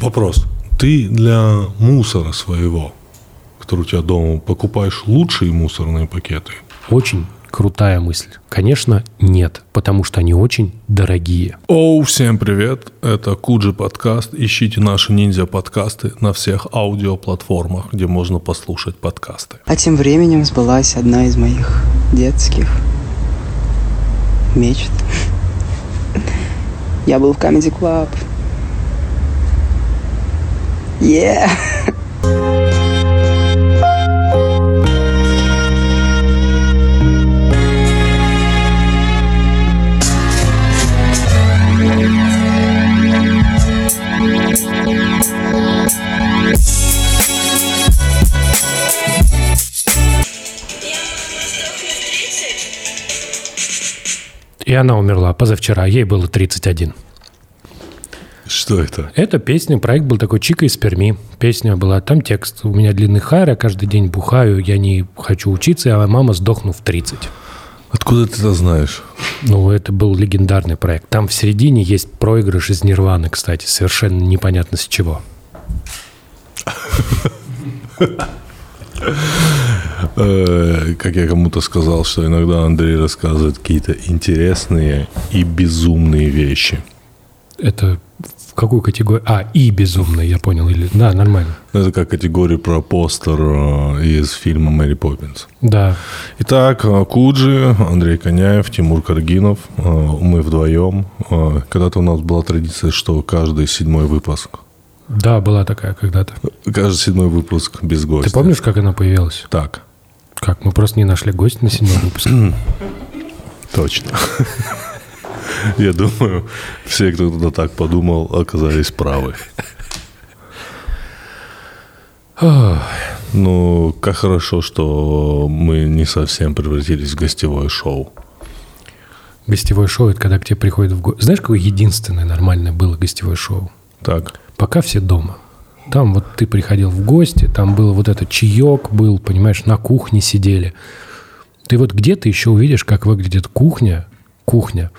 Вопрос. Ты для мусора своего, который у тебя дома, покупаешь лучшие мусорные пакеты? Очень крутая мысль. Конечно, нет, потому что они очень дорогие. Оу, всем привет! Это Куджи подкаст. Ищите наши ниндзя подкасты на всех аудиоплатформах, где можно послушать подкасты. А тем временем сбылась одна из моих детских мечт. Я был в Comedy Club. Yeah! И она умерла позавчера, ей было 31. Что это? Это песня, проект был такой Чика из Перми. Песня была, там текст. У меня длинный хайр, я каждый день бухаю, я не хочу учиться, а мама сдохну в 30. Откуда ты это знаешь? Ну, это был легендарный проект. Там в середине есть проигрыш из Нирваны, кстати, совершенно непонятно с чего. Э, Как я кому-то сказал, что иногда Андрей рассказывает какие-то интересные и безумные вещи. Это в какую категорию? А, и безумно, я понял. Или... Да, нормально. Ну, Это как категория про постер э, из фильма «Мэри Поппинс». Да. Итак, э, Куджи, Андрей Коняев, Тимур Каргинов, э, мы вдвоем. Когда-то у нас была традиция, что каждый седьмой выпуск, Да, была такая когда-то. каждый седьмой выпуск без гостя. Ты помнишь, как она появилась? Так, Как? Мы просто не нашли гостя на седьмом выпуске. точно. Я думаю, все, кто туда так подумал, оказались правы. Ну, как хорошо, что мы не совсем превратились в гостевое шоу. Гостевое шоу – это когда к тебе приходят в гости. Знаешь, какое единственное нормальное было гостевое шоу? Так, Пока все дома. Там вот ты приходил в гости, там был вот этот чаек был, понимаешь, на кухне сидели. Ты вот где ты еще увидишь, как выглядит кухня, кухня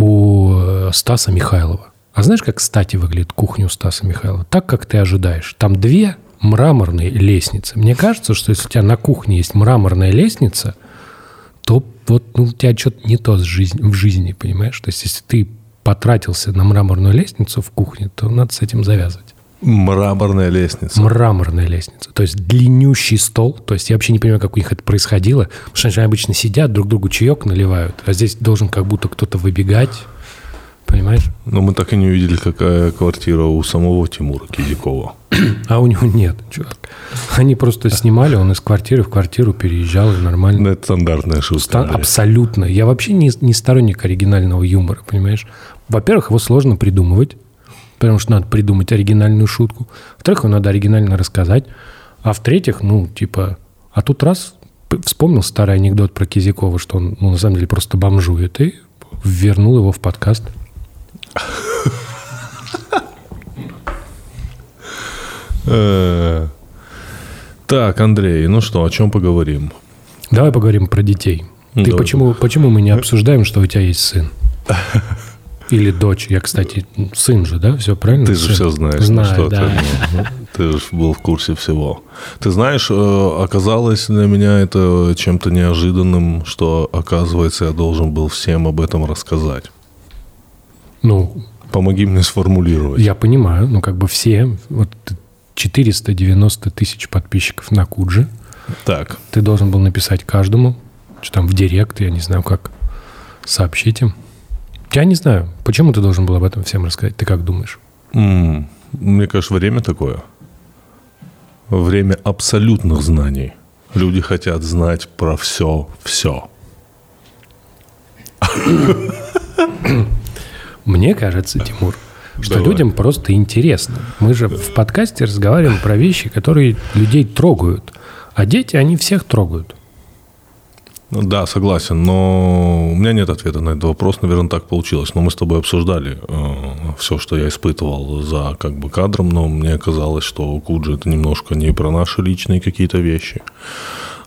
у э, Стаса Михайлова. А знаешь, как, кстати, выглядит кухня у Стаса Михайлова? Так, как ты ожидаешь. Там две мраморные лестницы. Мне кажется, что если у тебя на кухне есть мраморная лестница, то вот ну, у тебя что-то не то в жизни, понимаешь? То есть, если ты потратился на мраморную лестницу в кухне, то надо с этим завязывать. Мраморная лестница. Мраморная лестница. То есть длиннющий стол. То есть я вообще не понимаю, как у них это происходило. Потому что они обычно сидят, друг другу чаек наливают. А здесь должен как будто кто-то выбегать. Понимаешь? Но мы так и не увидели, какая квартира у самого Тимура Кизякова. А у него нет, чувак. Они просто снимали, он из квартиры в квартиру переезжал и нормально. Ну, это стандартная шутка. Ста- Андрей. Абсолютно. Я вообще не, не сторонник оригинального юмора, понимаешь? Во-первых, его сложно придумывать, потому что надо придумать оригинальную шутку. Во-вторых, его надо оригинально рассказать. А в-третьих, ну, типа, а тут раз вспомнил старый анекдот про Кизякова, что он, ну, на самом деле, просто бомжует, и вернул его в подкаст. Э, Так, Андрей, ну что, о чем поговорим? Давай поговорим про детей. Ты почему, почему мы не обсуждаем, что у тебя есть сын? Или дочь. Я, кстати, сын же, да? Все правильно? Ты же Сын. все знаешь, ну Знаю, что да. ты, ну, ты же был в курсе всего. Ты знаешь, э, оказалось для меня это чем-то неожиданным, что, оказывается, я должен был всем об этом рассказать. Ну, Помоги мне сформулировать. Я понимаю, ну как бы все, вот 490 тысяч подписчиков на Кудже, Так, ты должен был написать каждому, что там в директ, я не знаю как, сообщить им. Я не знаю, почему ты должен был об этом всем рассказать, ты как думаешь? м, мне кажется, время такое. Время абсолютных знаний. Люди хотят знать про все, все. Мне кажется, Тимур, что Давай. людям просто интересно. Мы же в подкасте разговариваем про вещи, которые людей трогают. А дети, они всех трогают. Да, согласен, но у меня нет ответа на этот вопрос, наверное, так получилось. Но мы с тобой обсуждали все, что я испытывал за как бы кадром, но мне казалось, что Куджи это немножко не про наши личные какие-то вещи,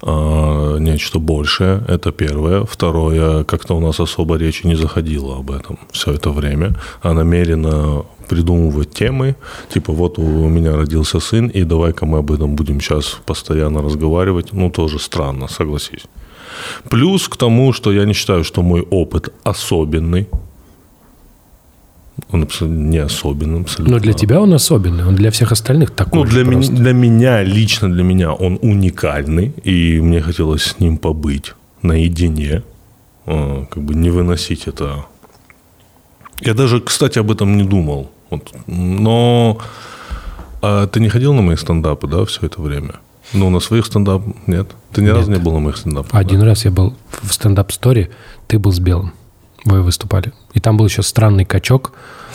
а, нечто большее. Это первое. Второе, как-то у нас особо речи не заходило об этом все это время. А намеренно придумывать темы, типа вот у меня родился сын, и давай-ка мы об этом будем сейчас постоянно разговаривать, ну тоже странно, согласись. Плюс к тому, что я не считаю, что мой опыт особенный, он абсолютно не особенный. Абсолютно. Но для тебя он особенный, он для всех остальных такой Ну, для, ми- для меня, лично для меня, он уникальный, и мне хотелось с ним побыть наедине, а, как бы не выносить это. Я даже, кстати, об этом не думал. Вот. Но а ты не ходил на мои стендапы, да, все это время? Ну, на своих стендап нет? Ты ни разу не был на моих стендапах? Один раз я был в стендап-сторе, ты был с Белым, вы выступали. И там был еще странный качок,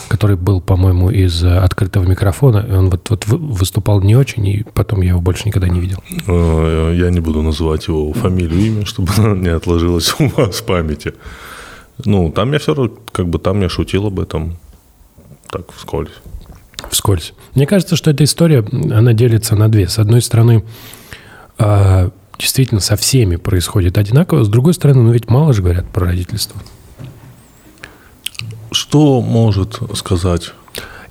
который был, по-моему, из э, открытого микрофона, и он вот, вот вы- выступал не очень, и потом я его больше никогда не видел. Э, Я не буду называть его фамилию, имя, чтобы оно не отложилось у вас в памяти. Ну, там я все равно, как бы там я шутил об этом так вскользь. Вскользь. Мне кажется, что эта история, она делится на две. С одной стороны, а, действительно со всеми происходит одинаково, с другой стороны, ну ведь мало же говорят про родительство. Что может сказать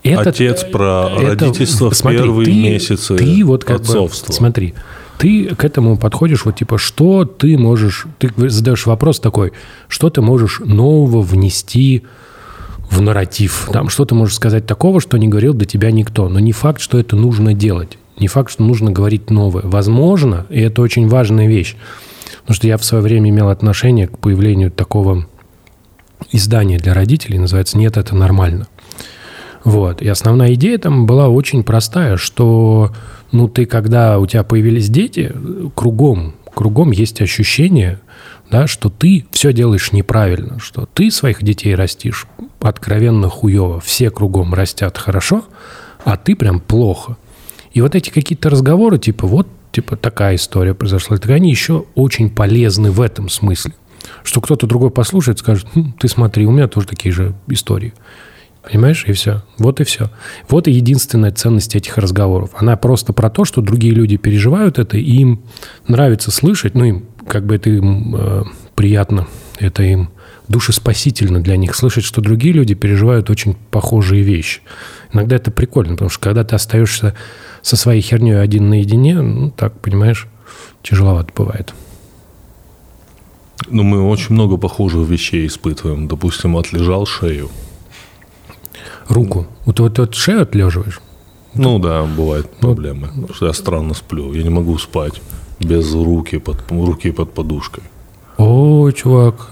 Это- отец про это- родительство в смотри, первые ты- месяцы ты вот как бы- отцовства? смотри, ты к этому подходишь вот типа, что ты можешь... Ты задаешь вопрос такой, что ты можешь нового внести в нарратив? Там, что ты можешь сказать такого, что не говорил до тебя никто? Но не факт, что это нужно делать. Не факт, что нужно говорить новое. Возможно, и это очень важная вещь, потому что я в свое время имел отношение к появлению такого издания для родителей, называется «Нет, это нормально». Вот. И основная идея там была очень простая, что ну ты, когда у тебя появились дети, кругом, кругом есть ощущение, да, что ты все делаешь неправильно, что ты своих детей растишь откровенно хуево, все кругом растят хорошо, а ты прям плохо. И вот эти какие-то разговоры, типа вот, типа такая история произошла, так они еще очень полезны в этом смысле, что кто-то другой послушает, скажет, «Хм, ты смотри, у меня тоже такие же истории. Понимаешь? И все. Вот и все. Вот и единственная ценность этих разговоров. Она просто про то, что другие люди переживают это, и им нравится слышать, ну, им как бы это им э, приятно, это им душеспасительно для них слышать, что другие люди переживают очень похожие вещи. Иногда это прикольно, потому что когда ты остаешься со своей херней один наедине, ну, так, понимаешь, тяжеловато бывает. Ну, мы очень много похожих вещей испытываем. Допустим, отлежал шею. Руку. Вот, вот, вот шею отлеживаешь. Ну да, бывают проблемы. Что я странно сплю. Я не могу спать без руки под, руки под подушкой. Ой, чувак,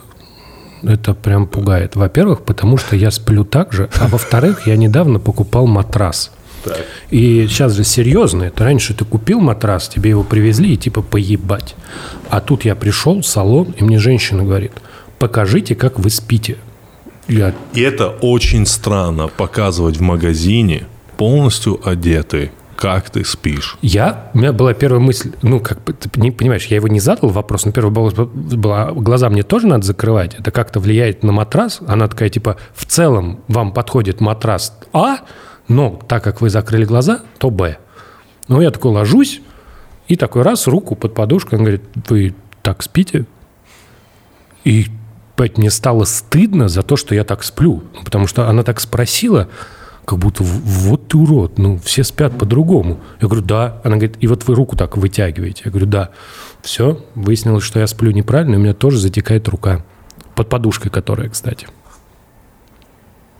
это прям пугает. Во-первых, потому что я сплю так же, а во-вторых, я недавно покупал матрас. Так. И сейчас же серьезно, это раньше ты купил матрас, тебе его привезли и типа поебать. А тут я пришел в салон, и мне женщина говорит, покажите, как вы спите. Я, И это очень странно показывать в магазине полностью одетый, как ты спишь. я, у меня была первая мысль, ну, как ты не понимаешь, я его не задал вопрос, но первая была, была, глаза мне тоже надо закрывать, это как-то влияет на матрас. Она такая, типа, в целом вам подходит матрас А, но так как вы закрыли глаза, то Б. Ну, я такой ложусь, и такой раз, руку под подушкой, он говорит, вы так спите? И блядь, мне стало стыдно за то, что я так сплю. Потому что она так спросила, как будто «В- вот ты урод, ну все спят по-другому. Я говорю, да. Она говорит, и вот вы руку так вытягиваете. Я говорю, да. Все, выяснилось, что я сплю неправильно, и у меня тоже затекает рука. Под подушкой которая, кстати.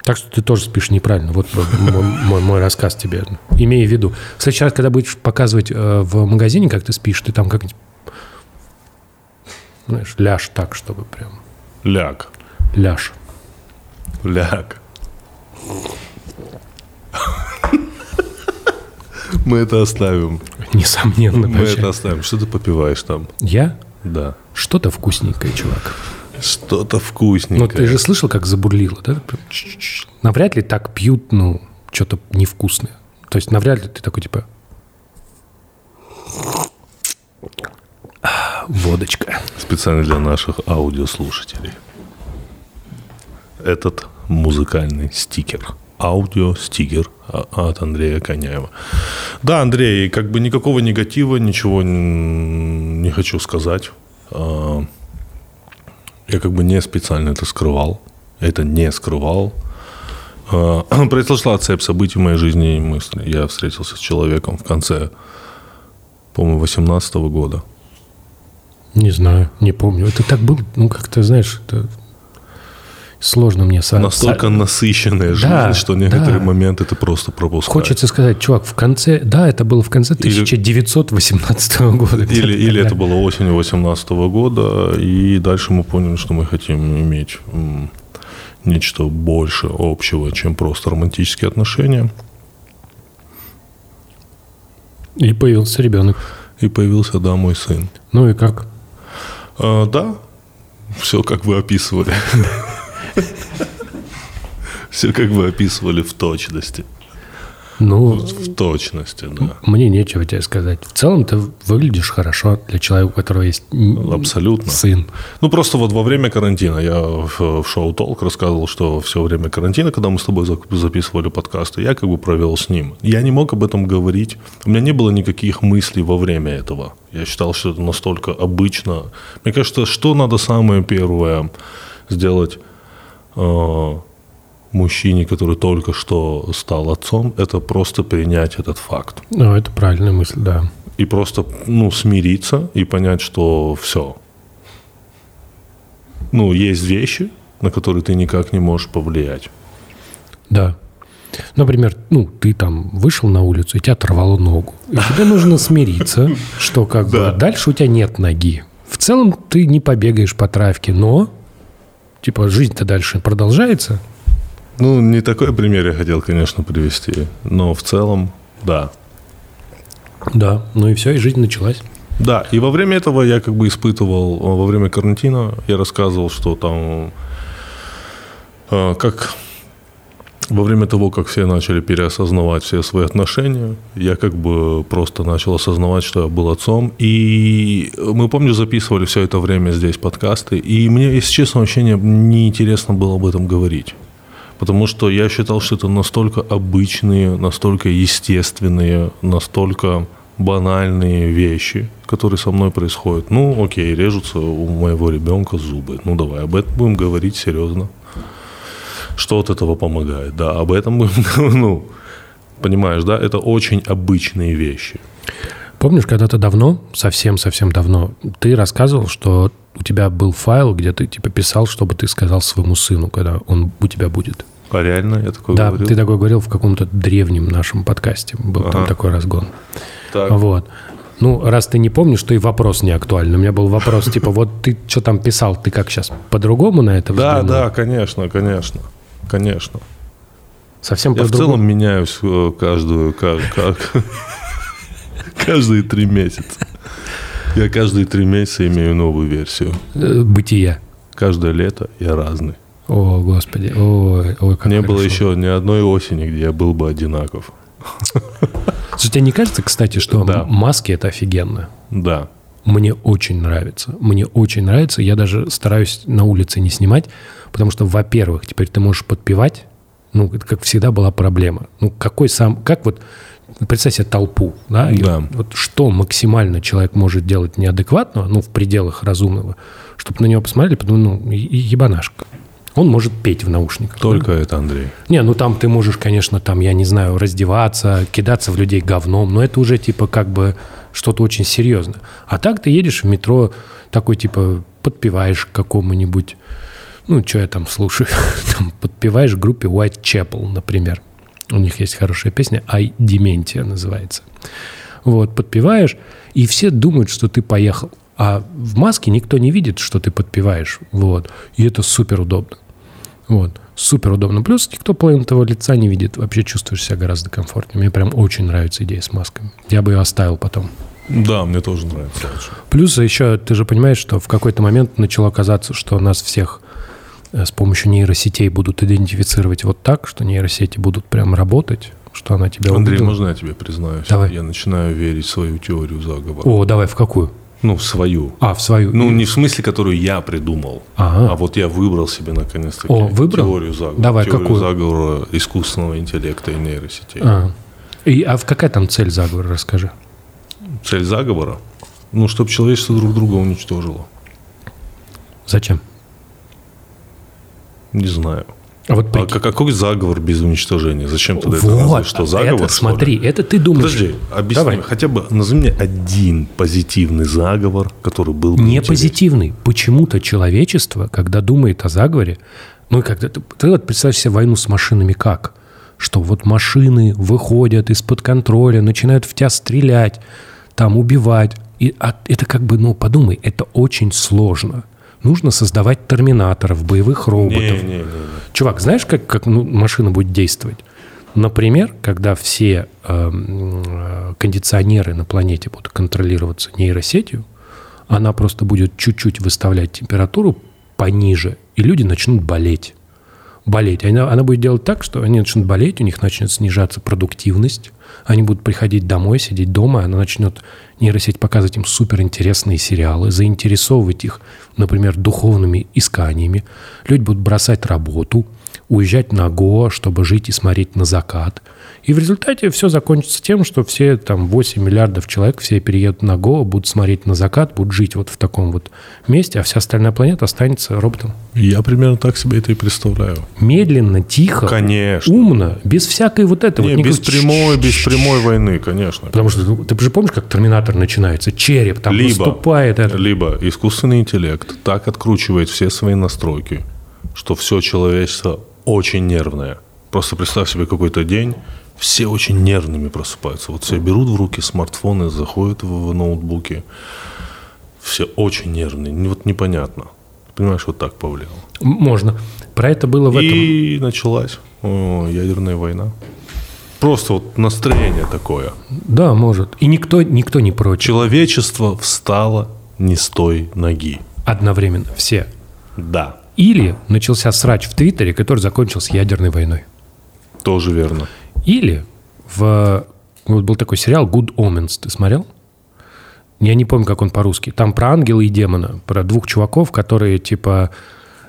Так что ты тоже спишь неправильно. Вот мой, мой- мой рассказ тебе. Имея в виду. В следующий раз, когда будешь показывать э, в магазине, как ты спишь, ты там как-нибудь знаешь, ляж так, чтобы прям Ляг. ляж. Ляг. Мы это оставим. Несомненно. Мы это оставим. Что ты попиваешь там? Я? Да. Что-то вкусненькое, чувак. Что-то Ну, вкусненькое. ты же слышал, как забурлило, да? Навряд ли так пьют, ну, что-то невкусное. То есть навряд ли ты такой, типа... «А, Водочка. Специально для наших аудиослушателей. Этот музыкальный стикер аудиостигер от Андрея Коняева. Да, Андрей, как бы никакого негатива, ничего не хочу сказать. А, я как бы не специально это скрывал. Это не скрывал. А, произошла цепь событий в моей жизни. Я встретился с человеком в конце, по-моему, 18 года. Не знаю, не помню. Это так было, ну, как-то, знаешь, это сложно мне со... Настолько насыщенная жизнь, да, что некоторые да. моменты ты просто пропускаешь. Хочется сказать, чувак, в конце... Да, это было в конце 1918 или, года. Или, или это было осенью 18 года, и дальше мы поняли, что мы хотим иметь нечто больше общего, чем просто романтические отношения. И появился ребенок. И появился, да, мой сын. Ну и как? А, да, все как вы описывали. Все как вы описывали в точности. Ну, в точности, да. Мне нечего тебе сказать. В целом ты выглядишь хорошо для человека, у которого есть Абсолютно. сын. Ну, просто вот во время карантина я в, в шоу «Толк» рассказывал, что все время карантина, когда мы с тобой записывали подкасты, я как бы провел с ним. Я не мог об этом говорить. У меня не было никаких мыслей во время этого. Я считал, что это настолько обычно. Мне кажется, что надо самое первое сделать э, мужчине, который только что стал отцом, это просто принять этот факт. Ну, это правильная мысль, да. И просто, ну, смириться и понять, что все. Ну, есть вещи, на которые ты никак не можешь повлиять. Да. Например, ну, ты там вышел на улицу, и тебя оторвало ногу. И тебе нужно смириться, что как бы дальше у тебя нет ноги. В целом ты не побегаешь по травке, но типа жизнь-то дальше продолжается, ну, не такой пример я хотел, конечно, привести, но в целом, да. Да, ну и все, и жизнь началась. Да, и во время этого я как бы испытывал, во время карантина я рассказывал, что там, э, как во время того, как все начали переосознавать все свои отношения, я как бы просто начал осознавать, что я был отцом. И мы, помню, записывали все это время здесь подкасты, и мне, если честно, вообще не, неинтересно было об этом говорить. Потому что я считал, что это настолько обычные, настолько естественные, настолько банальные вещи, которые со мной происходят. Ну, окей, режутся у моего ребенка зубы. Ну, давай об этом будем говорить серьезно. Что от этого помогает? Да, об этом будем, ну, понимаешь, да, это очень обычные вещи. Помнишь, когда-то давно, совсем-совсем давно, ты рассказывал, что у тебя был файл, где ты типа писал, чтобы ты сказал своему сыну, когда он у тебя будет. А реально я такой да, говорил? ты такой говорил в каком-то древнем нашем подкасте. Был ага. там такой разгон. Так. Вот. Ну, раз ты не помнишь, то и вопрос не актуальный. У меня был вопрос, типа, вот ты что там писал, ты как сейчас, по-другому на это Да, да, конечно, конечно, конечно. Совсем Я в целом меняюсь э, каждую, как, как, каждые три месяца. Я каждые три месяца имею новую версию. Э, бытия. Каждое лето я разный. О, Господи. Ой, ой, как Не хорошо. было еще ни одной осени, где я был бы одинаков. Слушай, тебе не кажется, кстати, что да. маски это офигенно? Да. Мне очень нравится. Мне очень нравится. Я даже стараюсь на улице не снимать, потому что, во-первых, теперь ты можешь подпевать. Ну, это, как всегда, была проблема. Ну, какой сам... Как вот... Представь себе толпу, да? И да. Вот что максимально человек может делать неадекватно, ну, в пределах разумного, чтобы на него посмотрели, потому ну, ебанашка он может петь в наушниках. Только да? это, Андрей. Не, ну там ты можешь, конечно, там, я не знаю, раздеваться, кидаться в людей говном, но это уже типа как бы что-то очень серьезное. А так ты едешь в метро, такой типа подпеваешь какому-нибудь, ну, что я там слушаю, там, подпеваешь группе Whitechapel, например. У них есть хорошая песня «Ай, Дементия» называется. Вот, подпеваешь, и все думают, что ты поехал. А в маске никто не видит, что ты подпеваешь. Вот. И это супер удобно. Вот. Супер удобно. Плюс никто половину твоего лица не видит. Вообще чувствуешь себя гораздо комфортнее. Мне прям очень нравится идея с масками. Я бы ее оставил потом. Да, мне тоже нравится. Плюс еще, ты же понимаешь, что в какой-то момент начало казаться, что нас всех с помощью нейросетей будут идентифицировать вот так, что нейросети будут прям работать, что она тебя Андрей, увидела. можно я тебе признаюсь? Давай. Я начинаю верить в свою теорию заговора. О, давай, в какую? Ну, свою. А, в свою. Ну, не в смысле, которую я придумал, Ага. а вот я выбрал себе наконец-таки О, выбрал? теорию заговора. Давай, теорию какую? заговора искусственного интеллекта и нейросетей. А. И, а в какая там цель заговора, расскажи. Цель заговора? Ну, чтобы человечество друг друга уничтожило. Зачем? Не знаю. А вот А прикинь- ка- какой заговор без уничтожения? Зачем тогда это разве Вот, что заговор? это, что смотри, это ты думаешь. Подожди, объясни, Давай. хотя бы назови мне один позитивный заговор, который был бы Не интересен. позитивный. Почему-то человечество, когда думает о заговоре, ну и когда ты, ты вот представь себе войну с машинами как? Что вот машины выходят из-под контроля, начинают в тебя стрелять, там убивать. И а это как бы, ну подумай, это очень сложно. Нужно создавать терминаторов, боевых роботов. Не-не-не. Чувак, знаешь, как, как ну, машина будет действовать? Например, когда все эм, э, кондиционеры на планете будут контролироваться нейросетью, она просто будет чуть-чуть выставлять температуру пониже, и люди начнут болеть. Болеть. Она, она будет делать так, что они начнут болеть, у них начнет снижаться продуктивность, они будут приходить домой, сидеть дома, она начнет нейросеть показывать им суперинтересные сериалы, заинтересовывать их, например, духовными исканиями. Люди будут бросать работу, уезжать на Гоа, чтобы жить и смотреть на закат. И в результате все закончится тем, что все там 8 миллиардов человек, все переедут на Гоа, будут смотреть на закат, будут жить вот в таком вот месте, а вся остальная планета останется роботом. Я примерно так себе это и представляю. Медленно, тихо, Конечно. умно, без всякой вот этого. Не, вот без прямой, без прямой войны, конечно. Потому что ну, ты же помнишь, как Терминатор начинается? Череп там либо, наступает. это. либо искусственный интеллект так откручивает все свои настройки, что все человечество очень нервное. Просто представь себе какой-то день, все очень нервными просыпаются. Вот все берут в руки смартфоны, заходят в, в ноутбуки. Все очень нервные. Не- Вот непонятно. Понимаешь, вот так повлияло. Можно. Про это было в этом. И началась о, ядерная война. Просто вот настроение такое. Да, может. И никто, никто не против. Человечество встало не с той ноги. Одновременно. Все. Да, Или начался срач в Твиттере, который закончился ядерной войной. тоже верно. Или в... Вот был такой сериал Good Omens. Ты смотрел? Я не помню, как он по-русски. Там про ангела и демона. Про двух чуваков, которые, типа,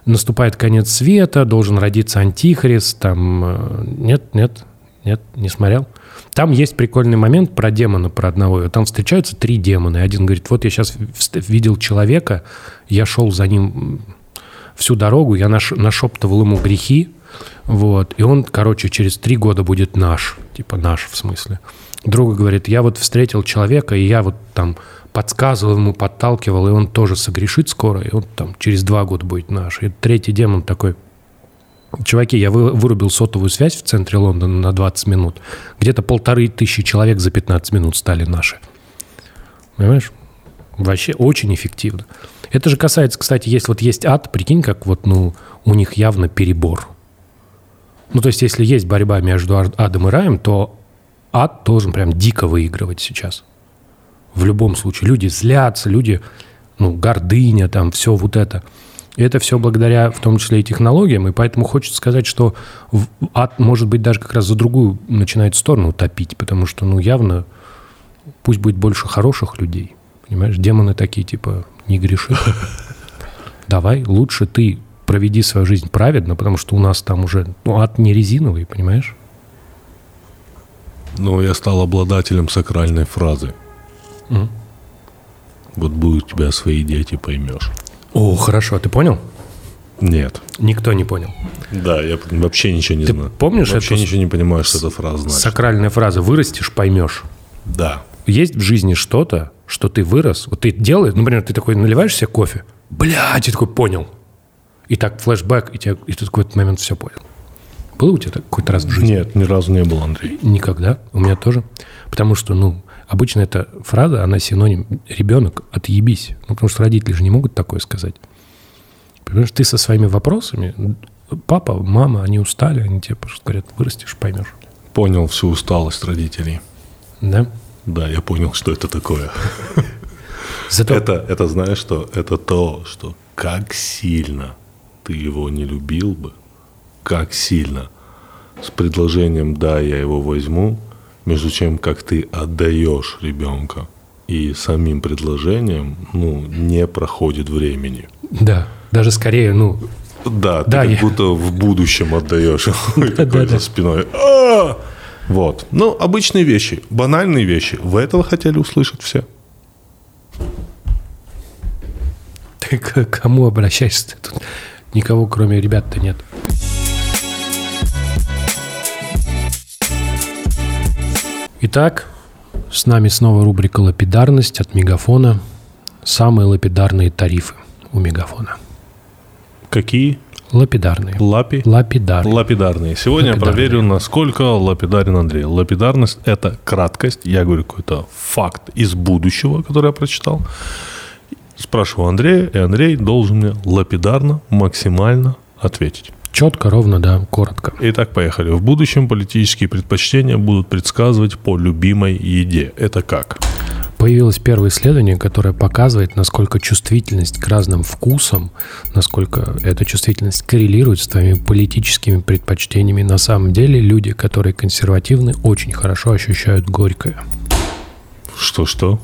наступает конец света, должен родиться антихрист. Там... э, Нет, нет, нет, не смотрел. Там есть прикольный момент про демона, про одного. Там встречаются три демона. И один говорит, вот я сейчас видел человека, я шел за ним всю дорогу, я наш, нашептывал ему грехи, вот, и он, короче, через три года будет наш, типа наш в смысле. Друга говорит, я вот встретил человека, и я вот там подсказывал ему, подталкивал, и он тоже согрешит скоро, и он там через два года будет наш. И третий демон такой, чуваки, я вы- вырубил сотовую связь в центре Лондона на 20 минут, где-то полторы тысячи человек за 15 минут стали наши. Понимаешь? Вообще очень эффективно. Это же касается, кстати, если вот есть ад, прикинь, как вот, ну, у них явно перебор. Ну, то есть, если есть борьба между ад- адом и раем, то ад должен прям дико выигрывать сейчас. В любом случае. Люди злятся, люди, ну, гордыня, там, все вот это. И это все благодаря, в том числе и технологиям, и поэтому хочется сказать, что ад, может быть, даже как раз за другую начинает сторону топить, потому что, ну, явно пусть будет больше хороших людей. Понимаешь, демоны такие, типа, не греши. Давай, лучше ты проведи свою жизнь праведно, потому что у нас там уже, ну, ад не резиновый, понимаешь? Но я стал обладателем сакральной фразы. Мгм. Вот будут у тебя свои дети, поймешь. О, хорошо, ты понял? Нет. Никто не понял. Да, я вообще ничего не Ты знаю. помнишь Вообще эту ничего не понимаю, что эта фраза значит. Сакральная фраза «вырастешь, поймешь». Да. Есть в жизни что-то, что ты вырос, вот ты делаешь, например, ты такой наливаешь себе кофе, блядь, и такой понял. И так флешбэк, и, тебе, и ты в этот момент все понял. Было у тебя так какой-то раз в жизни? Нет, ни разу не был, Андрей. Никогда. У меня тоже. Потому что, ну, обычно эта фраза, она синоним ребенок, отъебись. Ну, потому что родители же не могут такое сказать. Понимаешь, ты со своими вопросами, папа, мама, они устали, они тебе просто говорят, вырастешь, поймешь. Понял всю усталость родителей. Да? Да, я понял, что это такое. Зато Это, это знаешь что? Это то, что как сильно ты его не любил бы, как сильно с предложением «да, я его возьму», между чем как ты отдаешь ребенка и самим предложением ну, не проходит времени. Да, даже скорее, ну... Да, ты Да, как я- будто в будущем отдаешь такой да, за спиной. «А!» Вот. Ну, обычные вещи, банальные вещи. Вы этого хотели услышать все? Ты к кому обращаешься? Тут никого, кроме ребят-то нет. Итак, с нами снова рубрика «Лапидарность» от Мегафона. Самые лапидарные тарифы у Мегафона. Какие? Лапидарные. Лапи? Лапидарные. Лапидарные. Сегодня Лапидарные. я проверю, насколько лапидарен Андрей. Лапидарность – это краткость. Я говорю какой-то факт из будущего, который я прочитал. Спрашиваю Андрея, и Андрей должен мне лапидарно, максимально ответить. Четко, ровно, да, коротко. Итак, поехали. В будущем политические предпочтения будут предсказывать по любимой еде. Это как? Появилось первое исследование, которое показывает, насколько чувствительность к разным вкусам, насколько эта чувствительность коррелирует с твоими политическими предпочтениями. На самом деле люди, которые консервативны, очень хорошо ощущают горькое. Что-что?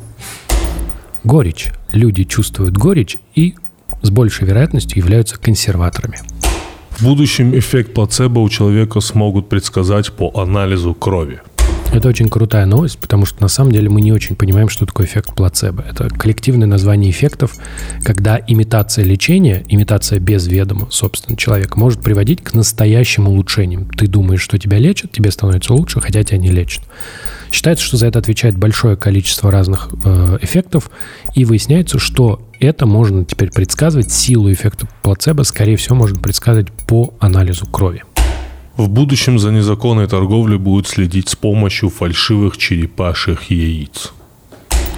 Горечь. Люди чувствуют горечь и с большей вероятностью являются консерваторами. В будущем эффект плацебо у человека смогут предсказать по анализу крови. Это очень крутая новость, потому что на самом деле мы не очень понимаем, что такое эффект плацебо. Это коллективное название эффектов, когда имитация лечения, имитация без ведома, собственно, человека, может приводить к настоящим улучшениям. Ты думаешь, что тебя лечат, тебе становится лучше, хотя тебя не лечат. Считается, что за это отвечает большое количество разных э, эффектов, и выясняется, что это можно теперь предсказывать, силу эффекта плацебо, скорее всего, можно предсказывать по анализу крови. В будущем за незаконной торговлей будут следить с помощью фальшивых черепашьих яиц.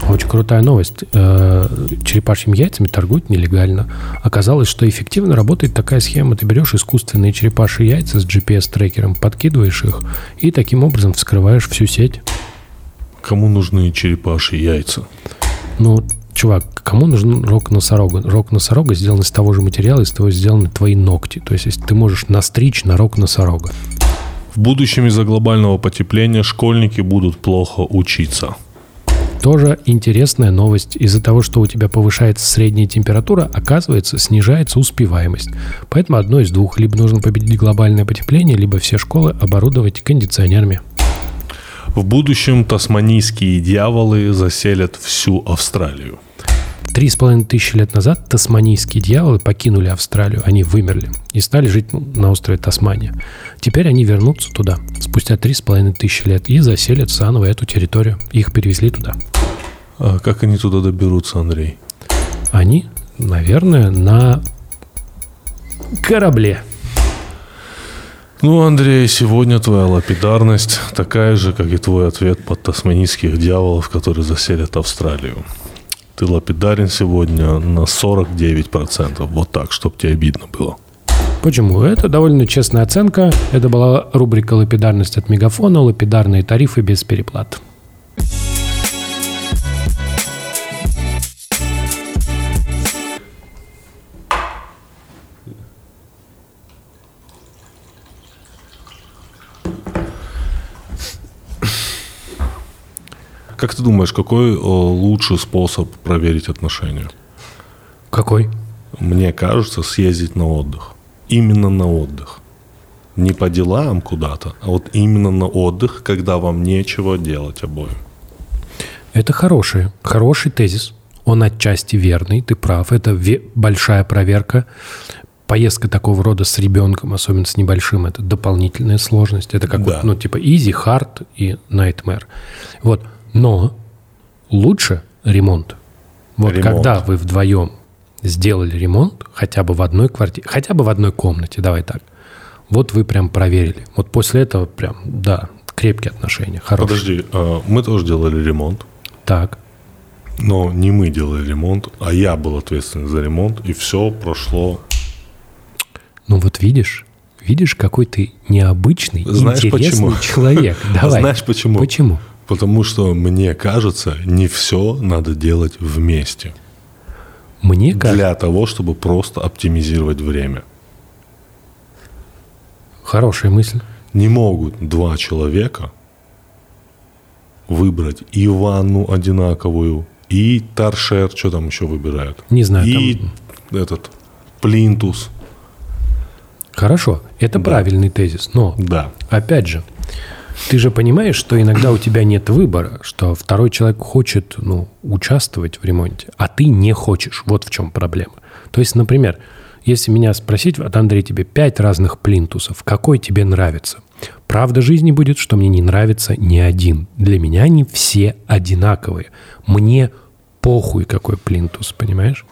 Очень крутая новость. Э, Черепашьими яйцами торгуют нелегально. Оказалось, что эффективно работает такая схема. Ты берешь искусственные черепашьи яйца с GPS-трекером, подкидываешь их и таким образом вскрываешь всю сеть. Кому нужны черепашьи яйца? Ну, чувак, кому нужен рог носорога? Рог носорога сделан из того же материала, из того сделаны твои ногти. То есть, если ты можешь настричь на рог носорога. В будущем из-за глобального потепления школьники будут плохо учиться. Тоже интересная новость. Из-за того, что у тебя повышается средняя температура, оказывается, снижается успеваемость. Поэтому одно из двух. Либо нужно победить глобальное потепление, либо все школы оборудовать кондиционерами. В будущем тасманийские дьяволы заселят всю Австралию. Три с половиной тысячи лет назад тасманийские дьяволы покинули Австралию. Они вымерли и стали жить на острове Тасмания. Теперь они вернутся туда спустя три с половиной тысячи лет и заселят заново эту территорию. Их перевезли туда. А как они туда доберутся, Андрей? Они, наверное, на корабле. Ну, Андрей, сегодня твоя лапидарность такая же, как и твой ответ под тасманийских дьяволов, которые заселят Австралию. Ты лапидарен сегодня на 49%. Вот так, чтобы тебе обидно было. Почему? Это довольно честная оценка. Это была рубрика «Лапидарность от Мегафона», лапидарные тарифы без переплат. Как ты думаешь, какой э, лучший способ проверить отношения? Какой? Мне кажется, съездить на отдых. Именно на отдых. Не по делам куда-то, а вот именно на отдых, когда вам нечего делать обоим. Это хороший, хороший тезис. Он отчасти верный, ты прав. Это ве- большая проверка. Поездка такого рода с ребенком, особенно с небольшим, это дополнительная сложность. Это как Да. вот, ну, типа easy, hard и nightmare. Вот. Но лучше ремонт. Вот Ремонт. когда вы вдвоем сделали ремонт, хотя бы в одной квартире, хотя бы в одной комнате, давай так. Вот вы прям проверили. Вот после этого прям, да, крепкие отношения, хорошие. Подожди, а, мы тоже делали ремонт, Так. но не мы делали ремонт, а я был ответственен за ремонт, и все прошло. Ну вот видишь, видишь, какой ты необычный, Знаешь, интересный почему? человек. Давай. Знаешь почему? Почему? Потому что мне кажется, не все надо делать вместе. Мне кажется, Для того, чтобы просто оптимизировать время. хорошая мысль. Не могут два человека выбрать и ванну одинаковую, и торшер, что там еще выбирают? Не знаю, И этот плинтус. Хорошо, это правильный тезис, но Да. опять же, ты же понимаешь, что иногда у тебя нет выбора, что второй человек хочет ну, участвовать в ремонте, а ты не хочешь. Вот в чем проблема. То есть, например, если меня спросить, от Андрея тебе пять разных плинтусов, какой тебе нравится? Правда жизни будет, что мне не нравится ни один. Для меня они все одинаковые. Мне похуй какой плинтус, понимаешь?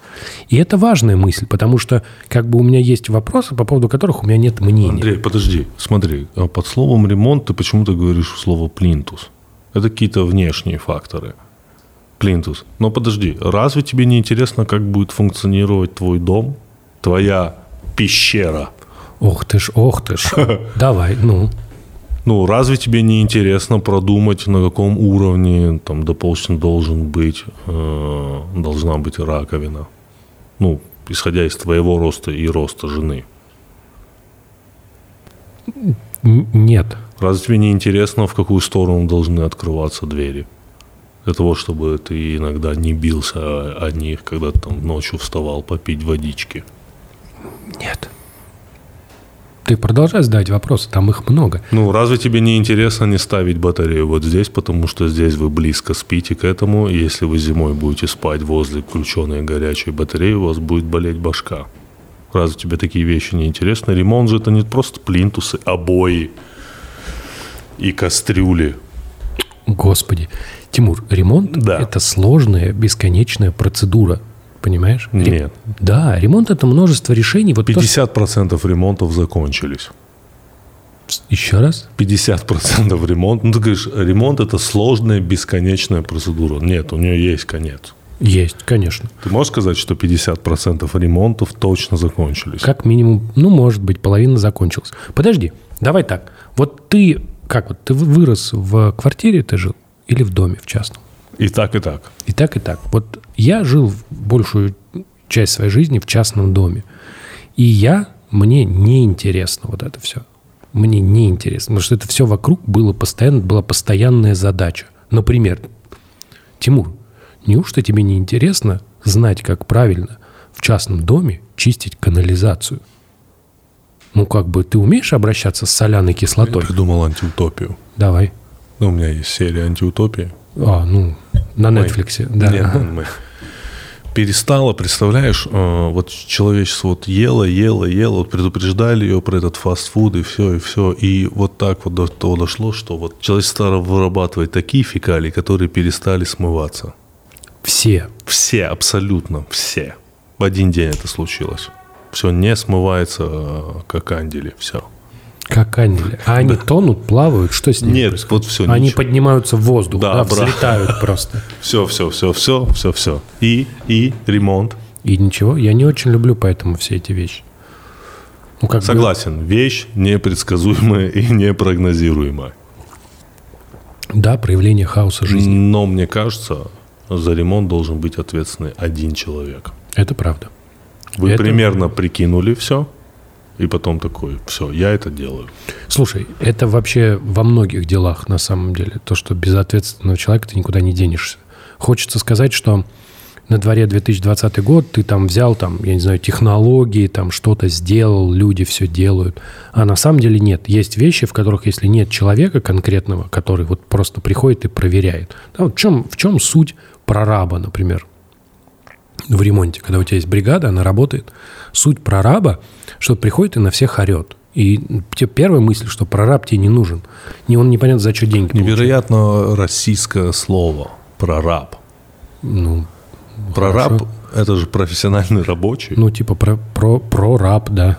И это важная мысль, потому что как бы у меня есть вопросы, по поводу которых у меня нет мнения. Андрей, подожди, смотри, а под словом ремонт ты почему-то говоришь слово плинтус. Это какие-то внешние факторы. Плинтус. Но подожди, разве тебе не интересно, как будет функционировать твой дом, твоя пещера? Ох ты ж, ох ты ж. Давай, ну. Ну, разве тебе не интересно продумать, на каком уровне, там, допустим, должен быть, э, должна быть раковина? Ну, исходя из твоего роста и роста жены. Нет. Разве тебе не интересно, в какую сторону должны открываться двери? Для того, чтобы ты иногда не бился о, о них, когда ты там ночью вставал попить водички. Нет. Ты продолжай задавать вопросы, там их много. Ну, разве тебе не интересно не ставить батарею вот здесь, потому что здесь вы близко спите к этому, и если вы зимой будете спать возле включенной горячей батареи, у вас будет болеть башка. Разве тебе такие вещи не интересны? Ремонт же это не просто плинтусы, обои и кастрюли. Господи. Тимур, ремонт Да. это сложная, бесконечная процедура. Понимаешь? Нет. Да, ремонт это множество решений. Вот то, что- 50% ремонтов закончились. Еще раз? 50% ремонт. Ну, ты говоришь, ремонт это сложная, бесконечная процедура. Нет, у нее есть конец. Есть, конечно. Ты можешь сказать, что 50% ремонтов точно закончились? Как минимум, ну, может быть, половина закончилась. Подожди, давай так. Вот ты, как вот, ты вы- вырос в квартире, ты жил? Или в доме, в частном? И так, и так. И так, и так. Вот я жил большую часть своей жизни в частном доме. И я, мне не интересно вот это все. Мне не интересно, потому что это все вокруг было постоянно, была постоянная задача. Например, Тимур, неужто тебе не интересно знать, как правильно в частном доме чистить канализацию? Ну, как бы ты умеешь обращаться с соляной Я кислотой? придумал антиутопию. Давай. Ну, у меня есть серия антиутопии. А, ну, на Netflix. Да. Нет, мы. Перестала, представляешь, э, вот человечество вот ело, ело, ело, вот предупреждали ее про этот фастфуд и все, и все. И вот так вот до того дошло, что вот человечество стало вырабатывать такие фекалии, которые перестали смываться. Все. Все, абсолютно все. В один день это случилось. Все не смывается, э, как андели, все. Как ангелы. А они тонут, плавают, что с ними Нет, происходит? вот все, Они поднимаются в воздух, Да, да, взлетают просто. Все, все, все, все, все, все. И, и ремонт. И ничего, я не очень люблю поэтому все эти вещи. Ну, как бы- Согласен, вещь непредсказуемая и непрогнозируемая. да, проявление хаоса жизни. Но мне кажется, за ремонт должен быть ответственный один человек. Это правда. Вы Это- примерно прикинули все, и потом такой, все, я это делаю. Слушай, это вообще во многих делах на самом деле. То, что без ответственного человека ты никуда не денешься. Хочется сказать, что на дворе 2020 год ты там взял, там, я не знаю, технологии, там что-то сделал, люди все делают. А на самом деле нет. Есть вещи, в которых, если нет человека конкретного, который вот просто приходит и проверяет. Да, вот в, чем, в чем суть прораба, например, в ремонте, когда у тебя есть бригада, она работает. Суть прораба, что приходит и на всех орет. И тебе первая мысль, что прораб тебе не нужен. Не он непонятно за что деньги получает. Невероятно российское слово прораб. Ну, Прораб Хорошо. это же профессиональный рабочий. ну, типа про, про, прораб, да.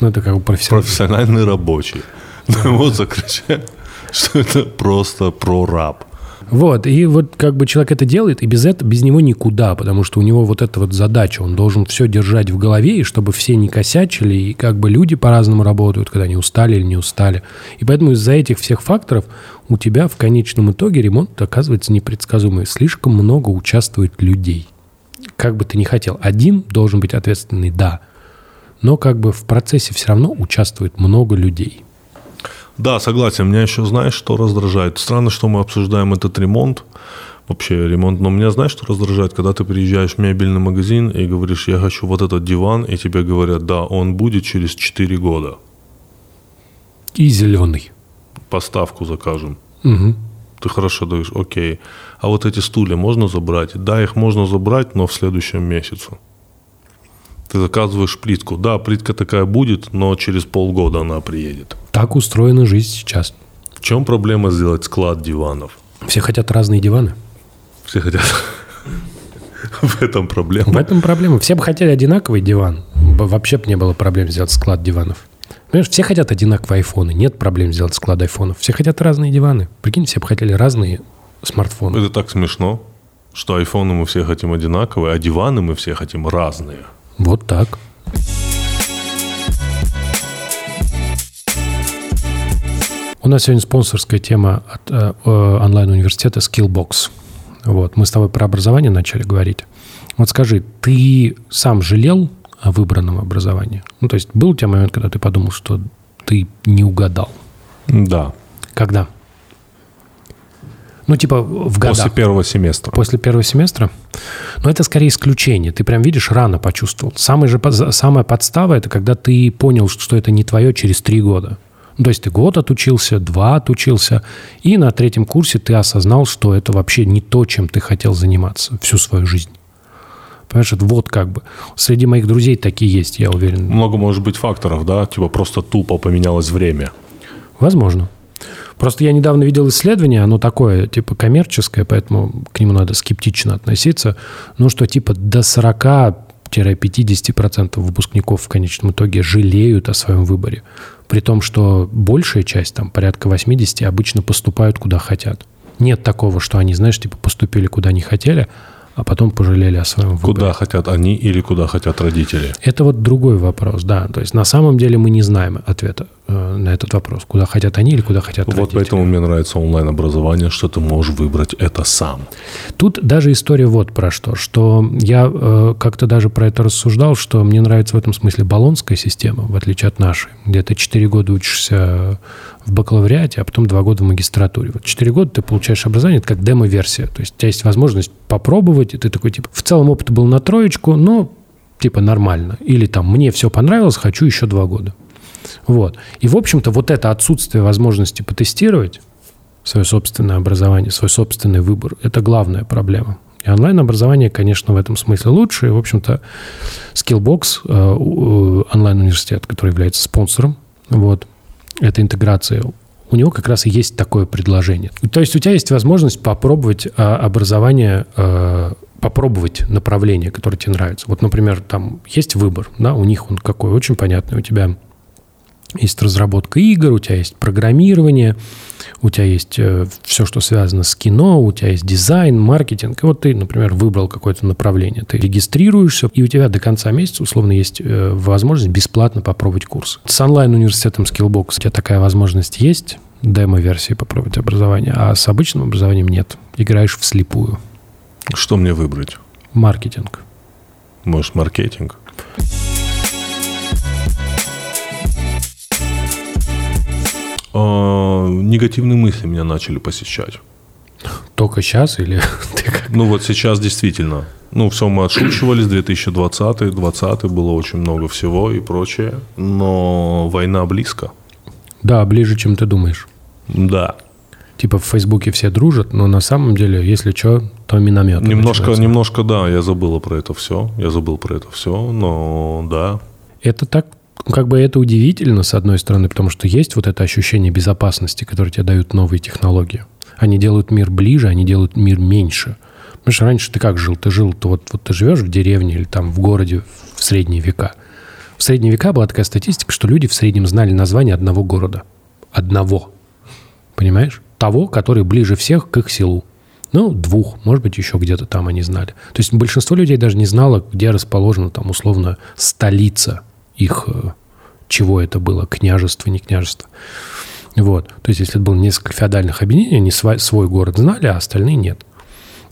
Ну, это как бы профессионал. профессиональный рабочий. Ну вот закричать, что это просто прораб. Вот, и вот как бы человек это делает, и без этого, без него никуда, потому что у него вот эта вот задача, он должен все держать в голове, и чтобы все не косячили, и как бы люди по-разному работают, когда они устали или не устали. И поэтому из-за этих всех факторов у тебя в конечном итоге ремонт оказывается непредсказуемый. Слишком много участвует людей. Как бы ты ни хотел, один должен быть ответственный, да, но как бы в процессе все равно участвует много людей. Да, согласен. Меня еще, знаешь, что раздражает? Странно, что мы обсуждаем этот ремонт, вообще ремонт. Но меня, знаешь, что раздражает? Когда ты приезжаешь в мебельный магазин и говоришь, я хочу вот этот диван, и тебе говорят, да, он будет через 4 года. И зеленый. Поставку закажем. Угу. Ты хорошо даешь, окей. А вот эти стулья можно забрать? Да, их можно забрать, но в следующем месяце. Ты заказываешь плитку. Да, плитка такая будет, но через полгода она приедет. Так устроена жизнь сейчас. В чем проблема сделать склад диванов? Все хотят разные диваны. Все хотят. В этом проблема. В этом проблема. Все бы хотели одинаковый диван. Вообще бы не было проблем сделать склад диванов. Понимаешь, все хотят одинаковые айфоны. Нет проблем сделать склад айфонов. Все хотят разные диваны. Прикинь, все бы хотели разные смартфоны. Это так смешно, что айфоны мы все хотим одинаковые, а диваны мы все хотим разные. Вот так. У нас сегодня спонсорская тема от э, э, онлайн-университета Skillbox. Вот. Мы с тобой про образование начали говорить. Вот скажи, ты сам жалел о выбранном образовании? Ну, то есть был у тебя момент, когда ты подумал, что ты не угадал? Да. Когда? Ну, типа в годах. После первого семестра. После первого семестра? Но это скорее исключение. Ты прям видишь, рано почувствовал. Самая же самая подстава это когда ты понял, что это не твое через три года. Ну, то есть ты год отучился, два отучился, и на третьем курсе ты осознал, что это вообще не то, чем ты хотел заниматься всю свою жизнь. Понимаешь, это вот как бы. Среди моих друзей такие есть, я уверен. Много может быть факторов, да? Типа просто тупо поменялось время. Возможно. Просто я недавно видел исследование, оно такое, типа, коммерческое, поэтому к нему надо скептично относиться. Ну, что типа до 40-50% выпускников в конечном итоге жалеют о своем выборе. При том, что большая часть, там порядка 80, обычно поступают куда хотят. Нет такого, что они, знаешь, типа поступили куда не хотели, а потом пожалели о своем выборе. Куда хотят они или куда хотят родители. Это вот другой вопрос, да. То есть на самом деле мы не знаем ответа на этот вопрос. Куда хотят они или куда хотят Вот родители. поэтому мне нравится онлайн-образование, что ты можешь выбрать это сам. Тут даже история вот про что. Что я э, как-то даже про это рассуждал, что мне нравится в этом смысле баллонская система, в отличие от нашей. Где ты 4 года учишься в бакалавриате, а потом 2 года в магистратуре. Вот 4 года ты получаешь образование, это как демо-версия. То есть у тебя есть возможность попробовать, и ты такой, типа, в целом опыт был на троечку, но типа нормально. Или там, мне все понравилось, хочу еще 2 года. Вот. И, в общем-то, вот это отсутствие возможности потестировать свое собственное образование, свой собственный выбор, это главная проблема. И онлайн-образование, конечно, в этом смысле лучше. И, в общем-то, Skillbox, э, э, онлайн-университет, который является спонсором вот, этой интеграции, у него как раз и есть такое предложение. То есть у тебя есть возможность попробовать э, образование, э, попробовать направление, которое тебе нравится. Вот, например, там есть выбор, да, у них он какой, очень понятный. У тебя есть разработка игр, у тебя есть программирование, у тебя есть все, что связано с кино, у тебя есть дизайн, маркетинг. И вот ты, например, выбрал какое-то направление. Ты регистрируешься, и у тебя до конца месяца, условно, есть э, возможность бесплатно попробовать курс. С онлайн-университетом Skillbox у тебя такая возможность есть, демо-версии попробовать образование, а с обычным образованием нет. Играешь вслепую. Что мне выбрать? Маркетинг. Может, маркетинг? А, негативные мысли меня начали посещать. Только сейчас или ты как? Ну вот сейчас действительно. Ну, все мы отшучивались, 2020, 2020 было очень много всего и прочее. Но война близко. Да, ближе, чем ты думаешь. Да. Типа в Фейсбуке все дружат, но на самом деле, если что, то миномет. Немножко, немножко, да, я забыл про это все. Я забыл про это все, но да. Это так, как бы это удивительно, с одной стороны, потому что есть вот это ощущение безопасности, которое тебе дают новые технологии. Они делают мир ближе, они делают мир меньше. Что раньше ты как жил? Ты жил, ты вот, вот ты живешь в деревне или там в городе в средние века. В средние века была такая статистика, что люди в среднем знали название одного города. Одного. Понимаешь? Того, который ближе всех к их селу. Ну, двух, может быть, еще где-то там они знали. То есть большинство людей даже не знало, где расположена там условно столица их, э, чего это было, княжество, не княжество. Вот. То есть если это было несколько феодальных объединений, они свой, свой город знали, а остальные нет.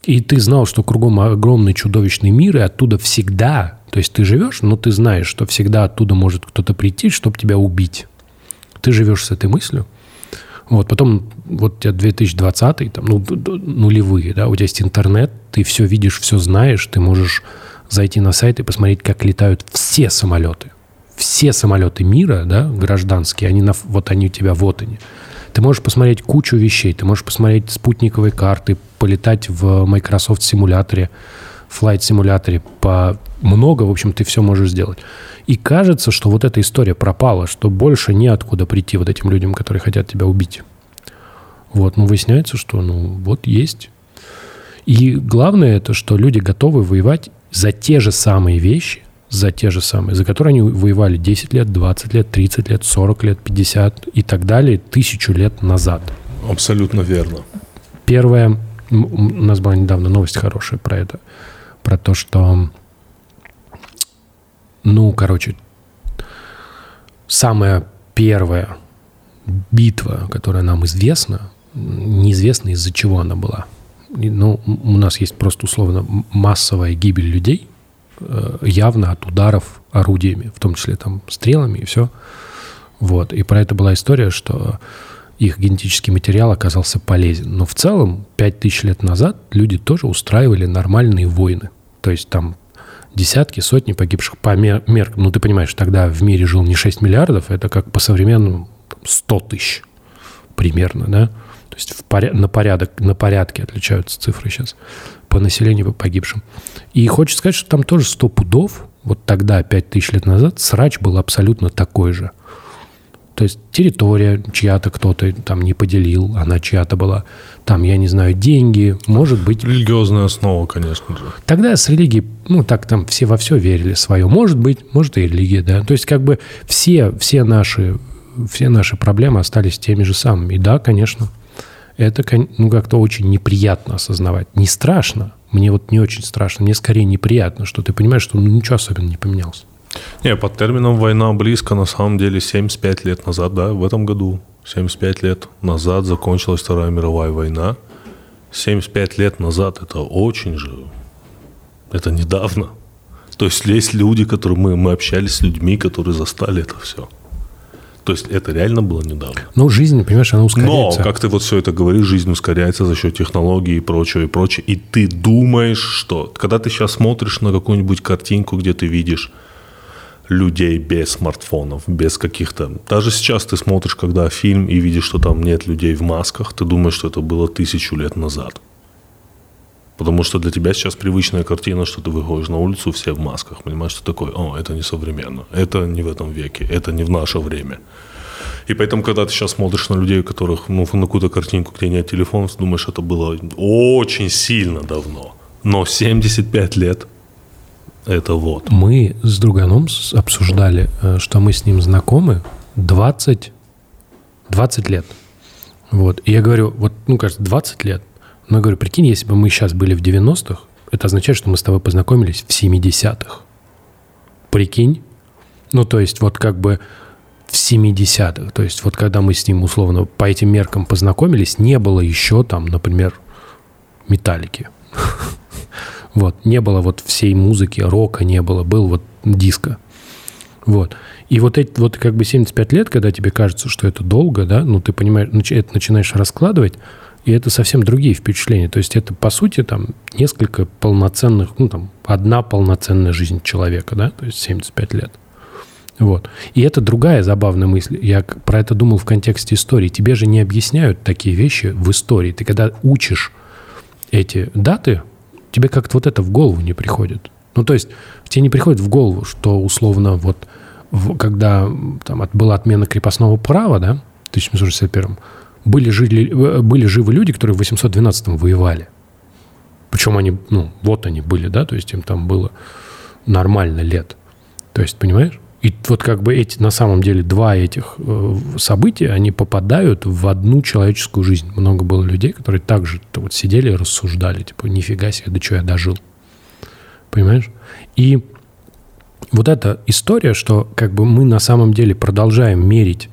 И ты знал, что кругом огромный чудовищный мир, и оттуда всегда, то есть ты живешь, но ты знаешь, что всегда оттуда может кто-то прийти, чтобы тебя убить. Ты живешь с этой мыслью, Вот, потом вот у тебя 2020, там, ну, нулевые, да, у тебя есть интернет, ты все видишь, все знаешь, ты можешь зайти на сайт и посмотреть, как летают все самолеты. Все самолеты мира, да, гражданские, они на, вот они у тебя, вот они. Ты можешь посмотреть кучу вещей, ты можешь посмотреть спутниковые карты, полетать в Microsoft симуляторе, Flight симуляторе, по много, в общем, ты все можешь сделать. И кажется, что вот эта история пропала, что больше неоткуда прийти вот этим людям, которые хотят тебя убить. Вот, но выясняется, что, ну, вот есть. И главное это, что люди готовы воевать за те же самые вещи, за те же самые, за которые они воевали 10 лет, 20 лет, 30 лет, 40 лет, 50 и так далее, тысячу лет назад. Абсолютно верно. Первое, у нас была недавно новость хорошая про это, про то, что, ну, короче, самая первая битва, которая нам известна, неизвестно из-за чего она была. Ну, у нас есть просто условно массовая гибель людей – явно от ударов орудиями, в том числе там стрелами и все. Вот. И про это была история, что их генетический материал оказался полезен. Но в целом, 5000 лет назад люди тоже устраивали нормальные войны. То есть там десятки, сотни погибших по меркам. Ну, ты понимаешь, тогда в мире жил не 6 миллиардов, это как по современному 100 тысяч примерно, да? То есть в поря- на, порядок, на порядке отличаются цифры сейчас по населению по погибшим. И хочется сказать, что там тоже 100 пудов, вот тогда, 5000 лет назад, срач был абсолютно такой же. То есть территория чья-то кто-то там не поделил, она чья-то была. Там, я не знаю, деньги, может быть... Религиозная основа, конечно же. Тогда с религией, ну, так там все во все верили свое. Может быть, может и религия, да. То есть как бы все, все, наши, все наши проблемы остались теми же самыми. И да, конечно, это ну, как-то очень неприятно осознавать. Не страшно, мне вот не очень страшно, мне скорее неприятно, что ты понимаешь, что ну, ничего особенно не поменялось. Не, под термином «война близко» на самом деле 75 лет назад, да, в этом году, 75 лет назад закончилась Вторая мировая война. 75 лет назад это очень же, это недавно. То есть есть люди, которые мы, мы общались с людьми, которые застали это все. То есть это реально было недавно. Ну, жизнь, понимаешь, она ускоряется. Но, как ты вот все это говоришь, жизнь ускоряется за счет технологий и прочего, и прочего. И ты думаешь, что... Когда ты сейчас смотришь на какую-нибудь картинку, где ты видишь людей без смартфонов, без каких-то... Даже сейчас ты смотришь, когда фильм, и видишь, что там нет людей в масках, ты думаешь, что это было тысячу лет назад. Потому что для тебя сейчас привычная картина, что ты выходишь на улицу, все в масках. Понимаешь, что такое? О, это не современно. Это не в этом веке. Это не в наше время. И поэтому, когда ты сейчас смотришь на людей, у которых, ну, на какую-то картинку, где нет телефонов, думаешь, это было очень сильно давно. Но 75 лет – это вот. Мы с друганом обсуждали, э, что мы с ним знакомы 20, 20 лет. Вот. И я говорю, вот, ну, кажется, 20 лет. Но я говорю, прикинь, если бы мы сейчас были в 90-х, это означает, что мы с тобой познакомились в 70-х. Прикинь? Ну, то есть, вот как бы в 70-х. То есть, вот когда мы с ним, условно, по этим меркам познакомились, не было еще там, например, металлики. Вот. Не было вот всей музыки, рока не было. Был вот диско. Вот. И вот эти вот как бы 75 лет, когда тебе кажется, что это долго, да, ну, ты понимаешь, это начинаешь раскладывать, и это совсем другие впечатления. То есть это, по сути, там несколько полноценных, ну, там, одна полноценная жизнь человека, да, то есть 75 лет. Вот. И это другая забавная мысль. Я про это думал в контексте истории. Тебе же не объясняют такие вещи в истории. Ты когда учишь эти даты, тебе как-то вот это в голову не приходит. Ну, то есть тебе не приходит в голову, что условно вот в, когда там была отмена крепостного права, да, в 1761 были, жили, э, были живы люди, которые в 812-м воевали. Причем они, ну, вот они были, да, то есть им там было нормально лет. То есть, понимаешь? И вот как бы эти, на самом деле, два этих э, события, они попадают в одну человеческую жизнь. Много было людей, которые также вот сидели и рассуждали, типа, нифига себе, да что я дожил. Понимаешь? И вот эта история, что как бы мы на самом деле продолжаем мерить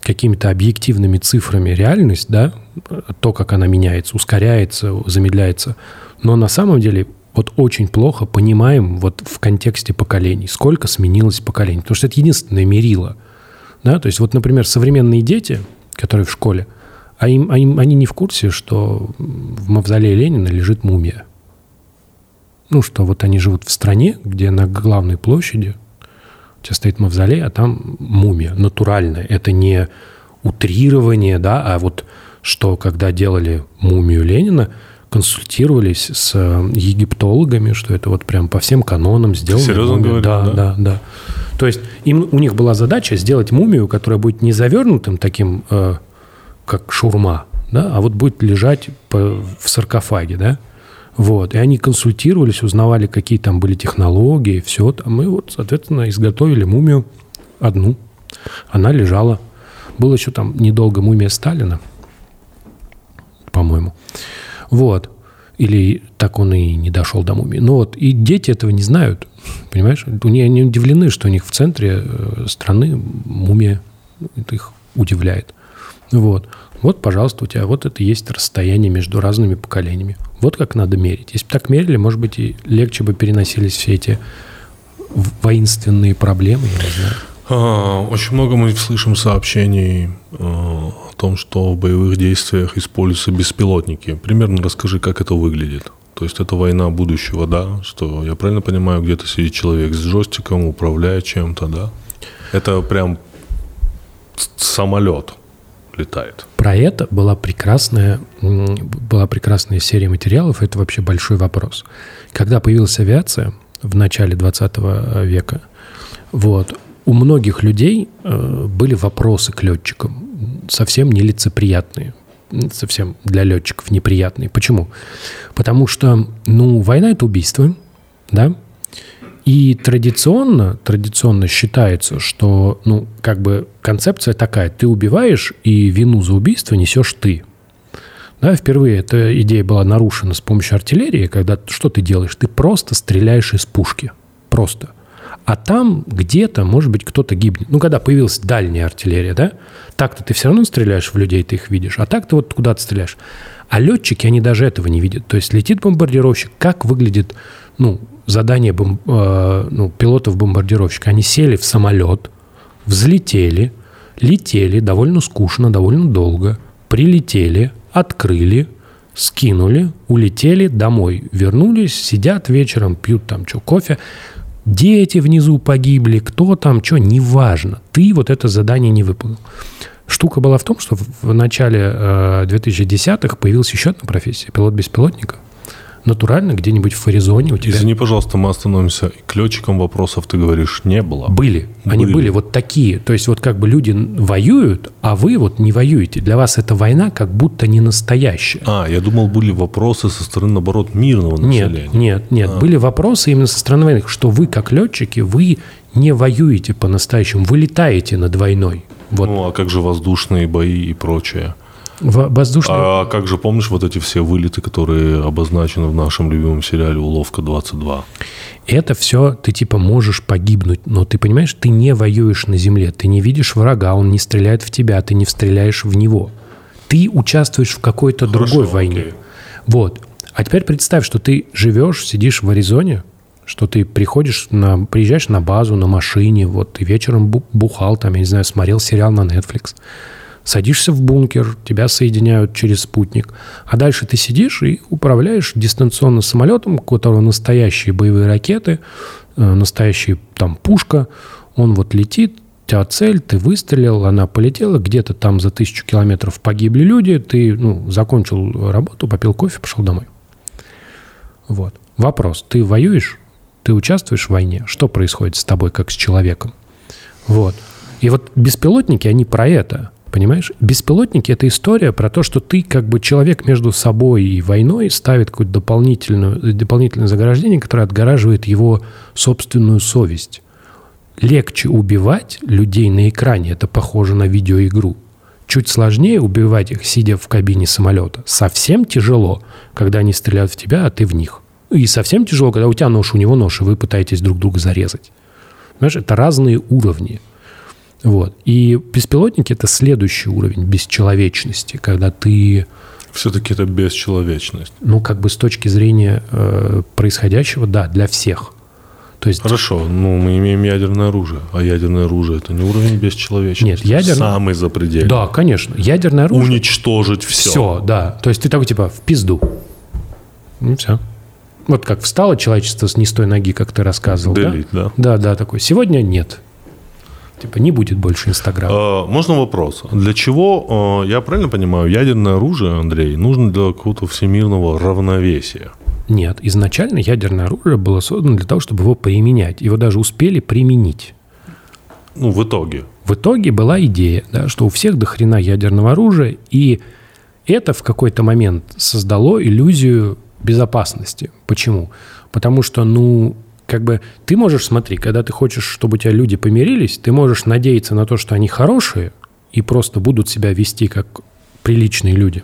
какими-то объективными цифрами реальность, да, то, как она меняется, ускоряется, замедляется. Но на самом деле вот очень плохо понимаем вот в контексте поколений, сколько сменилось поколений. Потому что это единственное мерило. Да? То есть вот, например, современные дети, которые в школе, А, им, а им, они не в курсе, что в мавзолее Ленина лежит мумия. Ну, что вот они живут в стране, где на главной площади тебя стоит мавзолей, а там мумия натуральная. Это не утрирование, да, а вот что когда делали мумию Ленина, консультировались с египтологами, что это вот прям по всем канонам сделано. Серьезно говорю? Да, да, да, да. То есть им, у них была задача сделать мумию, которая будет не завернутым таким, э, как шурма, да, а вот будет лежать по, в саркофаге, да. Вот. И они консультировались, узнавали, какие там были технологии, все. А мы вот, соответственно, изготовили мумию одну. Она лежала. Было еще там недолго мумия Сталина, по-моему. Вот. Или так он и не дошел до мумии. Ну вот, и дети этого не знают, понимаешь? Они не удивлены, что у них в центре э, страны мумия. Это их удивляет. Вот. Вот, пожалуйста, у тебя вот это есть расстояние между разными поколениями. Вот как надо мерить. Если бы так мерили, может быть, и легче бы переносились все эти воинственные проблемы, я не знаю. А, очень много мы слышим сообщений э, о том, что в боевых действиях используются беспилотники. Примерно расскажи, как это выглядит. То есть это война будущего, да? Что я правильно понимаю, где-то сидит человек с джойстиком, управляет чем-то, да? Это прям самолет летает. Про это была прекрасная, была прекрасная серия материалов, это вообще большой вопрос. Когда появилась авиация в начале 20 века, вот, у многих людей э, были вопросы к летчикам, совсем нелицеприятные, совсем для летчиков неприятные. Почему? Потому что, ну, война – это убийство, да, и традиционно, традиционно считается, что, ну, как бы концепция такая, ты убиваешь, и вину за убийство несешь ты. Да, впервые эта идея была нарушена с помощью артиллерии, когда что ты делаешь? Ты просто стреляешь из пушки. Просто. А там где-то, может быть, кто-то гибнет. Ну, когда появилась дальняя артиллерия, да, так-то ты все равно стреляешь в людей, ты их видишь, а так ты вот куда-то стреляешь. А летчики, они даже этого не видят. То есть летит бомбардировщик, как выглядит, ну, задание бом, э, ну, пилотов-бомбардировщика. Они сели в самолет, взлетели, летели довольно скучно, довольно долго, прилетели, открыли, скинули, улетели домой, вернулись, сидят вечером, пьют там что, кофе. Дети внизу погибли, кто там, что, неважно. Ты вот это задание не выполнил. Штука была в том, что в начале э, 2010-х появилась еще одна профессия – пилот-беспилотника – натурально где-нибудь в Аризоне у тебя... Извини, пожалуйста, мы остановимся. К летчикам вопросов, ты говоришь, не было? Были. Они были. были вот такие. То есть вот как бы люди воюют, а вы вот не воюете. Для вас эта война как будто не настоящая. А, я думал, были вопросы со стороны, наоборот, мирного населения. Нет, нет, нет. А. Были вопросы именно со стороны войны, что вы как летчики, вы не воюете по-настоящему, вы летаете над войной. Вот. Ну, а как же воздушные бои и прочее? Воздушные... А как же помнишь вот эти все вылеты, которые обозначены в нашем любимом сериале «Уловка-22»? Это все ты типа можешь погибнуть, но ты понимаешь, ты не воюешь на земле, ты не видишь врага, он не стреляет в тебя, ты не стреляешь в него. Ты участвуешь в какой-то другой войне. Окей. Вот. А теперь представь, что ты живешь, сидишь в Аризоне, что ты приходишь, на, приезжаешь на базу на машине, вот ты вечером бухал там, я не знаю, смотрел сериал на Netflix – Садишься в бункер, тебя соединяют через спутник. А дальше ты сидишь и управляешь дистанционно самолетом, у которого настоящие боевые ракеты, э, настоящая там пушка. Он вот летит, тебя цель, ты выстрелил, она полетела, где-то там за тысячу километров погибли люди, ты ну, закончил работу, попил кофе, пошел домой. Вот. Вопрос. Ты воюешь? Ты участвуешь в войне? Что происходит с тобой, как с человеком? Вот. И вот беспилотники, они про это. Понимаешь? Беспилотники — это история про то, что ты как бы человек между собой и войной ставит какое-то дополнительное, дополнительное заграждение, которое отгораживает его собственную совесть. Легче убивать людей на экране, это похоже на видеоигру. Чуть сложнее убивать их, сидя в кабине самолета. Совсем тяжело, когда они стреляют в тебя, а ты в них. И совсем тяжело, когда у тебя нож, у него нож, и вы пытаетесь друг друга зарезать. Понимаешь, это разные уровни. Вот. И беспилотники – это следующий уровень бесчеловечности, когда ты… Все-таки это бесчеловечность. Ну, как бы с точки зрения э, происходящего, да, для всех. То есть, Хорошо, ну мы имеем ядерное оружие, а ядерное оружие это не уровень бесчеловечности. Нет, ядерное- Самый запредельный. да, конечно, ядерное оружие... Уничтожить все. Все, да. То есть ты такой типа в пизду. Ну, все. Вот как встало человечество с не с той ноги, как ты рассказывал. да? Делить, да. Да, да, такой. Сегодня нет. Типа не будет больше Инстаграма. А, Можно вопрос? Для чего, э, я правильно понимаю, ядерное оружие, Андрей, нужно для какого-то всемирного равновесия? Нет, изначально ядерное оружие было создано для того, чтобы его применять. Его даже успели применить. Ну, в итоге. В итоге была идея, да, что у всех до хрена ядерного оружия, и это в какой-то момент создало иллюзию безопасности. Почему? Потому что, ну, как бы ты можешь, смотри, когда ты хочешь, чтобы у тебя люди помирились, ты можешь надеяться на то, что они хорошие и просто будут себя вести как приличные люди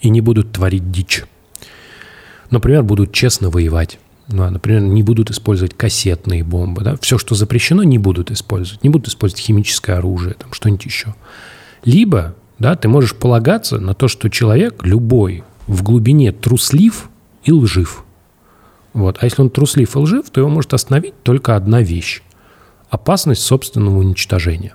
и не будут творить дичь. Например, будут честно воевать. Ну, например, не будут использовать кассетные бомбы. Да? Все, что запрещено, не будут использовать. Не будут использовать химическое оружие, там, что-нибудь еще. Либо да, ты можешь полагаться на то, что человек, любой, в глубине труслив и лжив. Вот. А если он труслив и лжив, то его может остановить только одна вещь – опасность собственного уничтожения.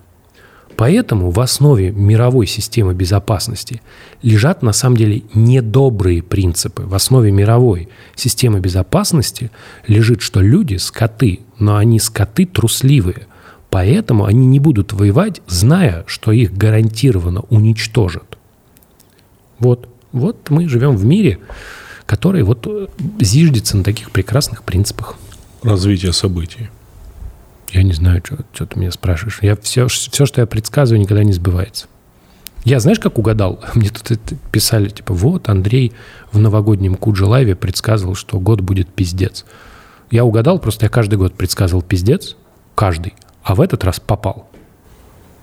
Поэтому в основе мировой системы безопасности лежат на самом деле недобрые принципы. В основе мировой системы безопасности лежит, что люди – скоты, но они скоты трусливые. Поэтому они не будут воевать, зная, что их гарантированно уничтожат. Вот, вот мы живем в мире, который вот э, зиждется на таких прекрасных принципах. Развитие событий. Я не знаю, что, что ты меня спрашиваешь. Я все, все, что я предсказываю, никогда не сбывается. Я, знаешь, как угадал? Мне тут писали, типа, вот, Андрей в новогоднем Куджи Лайве предсказывал, что год будет пиздец. Я угадал, просто я каждый год предсказывал пиздец, каждый, а в этот раз попал.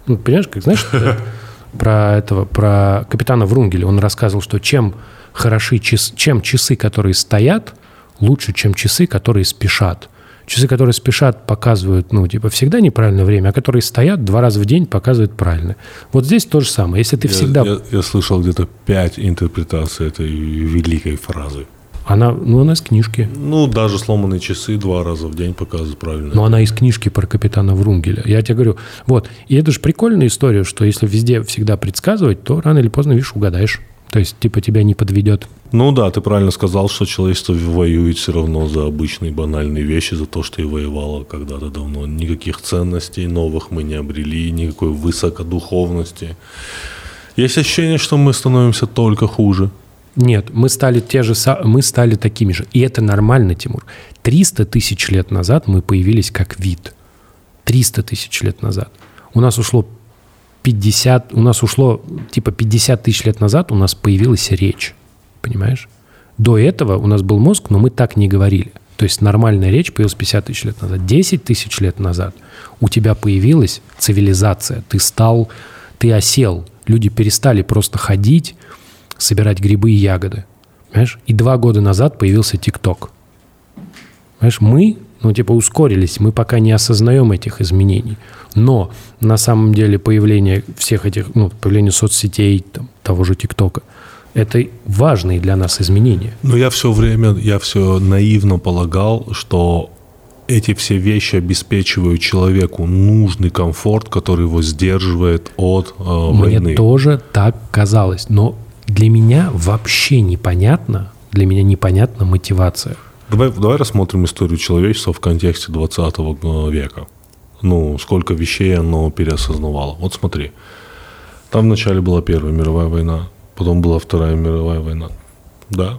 Ну, понимаешь, как, знаешь, про этого, про капитана Врунгеля, он рассказывал, что чем хороши часы, чем часы, которые стоят, лучше, чем часы, которые спешат. Часы, которые спешат, показывают, ну, типа, всегда неправильное время, а которые стоят два раза в день, показывают правильно. Вот здесь то же самое. Если ты Я- всегда... Я, я слышал где-то пять интерпретаций этой великой фразы. Она, ну, она из книжки. Ну, даже сломанные часы два раза в день показывают правильно. Но она из книжки про капитана Врунгеля. Я тебе говорю, вот. И это же прикольная история, что если везде всегда предсказывать, то рано или поздно, видишь, угадаешь. То есть, типа, тебя не подведет. Ну да, ты правильно сказал, что человечество воюет все равно за обычные банальные вещи, за то, что и воевало когда-то давно. Никаких ценностей новых мы не обрели, никакой высокодуховности. Есть ощущение, что мы становимся только хуже. Нет, мы стали те же, мы стали такими же. И это нормально, Тимур. 300 тысяч лет назад мы появились как вид. 300 тысяч лет назад. У нас ушло 50, у нас ушло типа 50 тысяч лет назад у нас появилась речь. Понимаешь? До этого у нас был мозг, но мы так не говорили. То есть нормальная речь появилась 50 тысяч лет назад. 10 тысяч лет назад у тебя появилась цивилизация. Ты стал, ты осел. Люди перестали просто ходить, собирать грибы и ягоды. Понимаешь? И два года назад появился ТикТок. Понимаешь, мы, ну, типа, ускорились, мы пока не осознаем этих изменений. Но на самом деле появление всех этих, ну, появление соцсетей, там, того же ТикТока, это важные для нас изменения. Но я все время, я все наивно полагал, что эти все вещи обеспечивают человеку нужный комфорт, который его сдерживает от э, Мне войны. тоже так казалось. Но для меня вообще непонятно, для меня непонятна мотивация. Давай, давай рассмотрим историю человечества в контексте 20 века. Ну, сколько вещей оно переосознавало. Вот смотри. Там вначале была Первая мировая война, потом была Вторая мировая война. Да.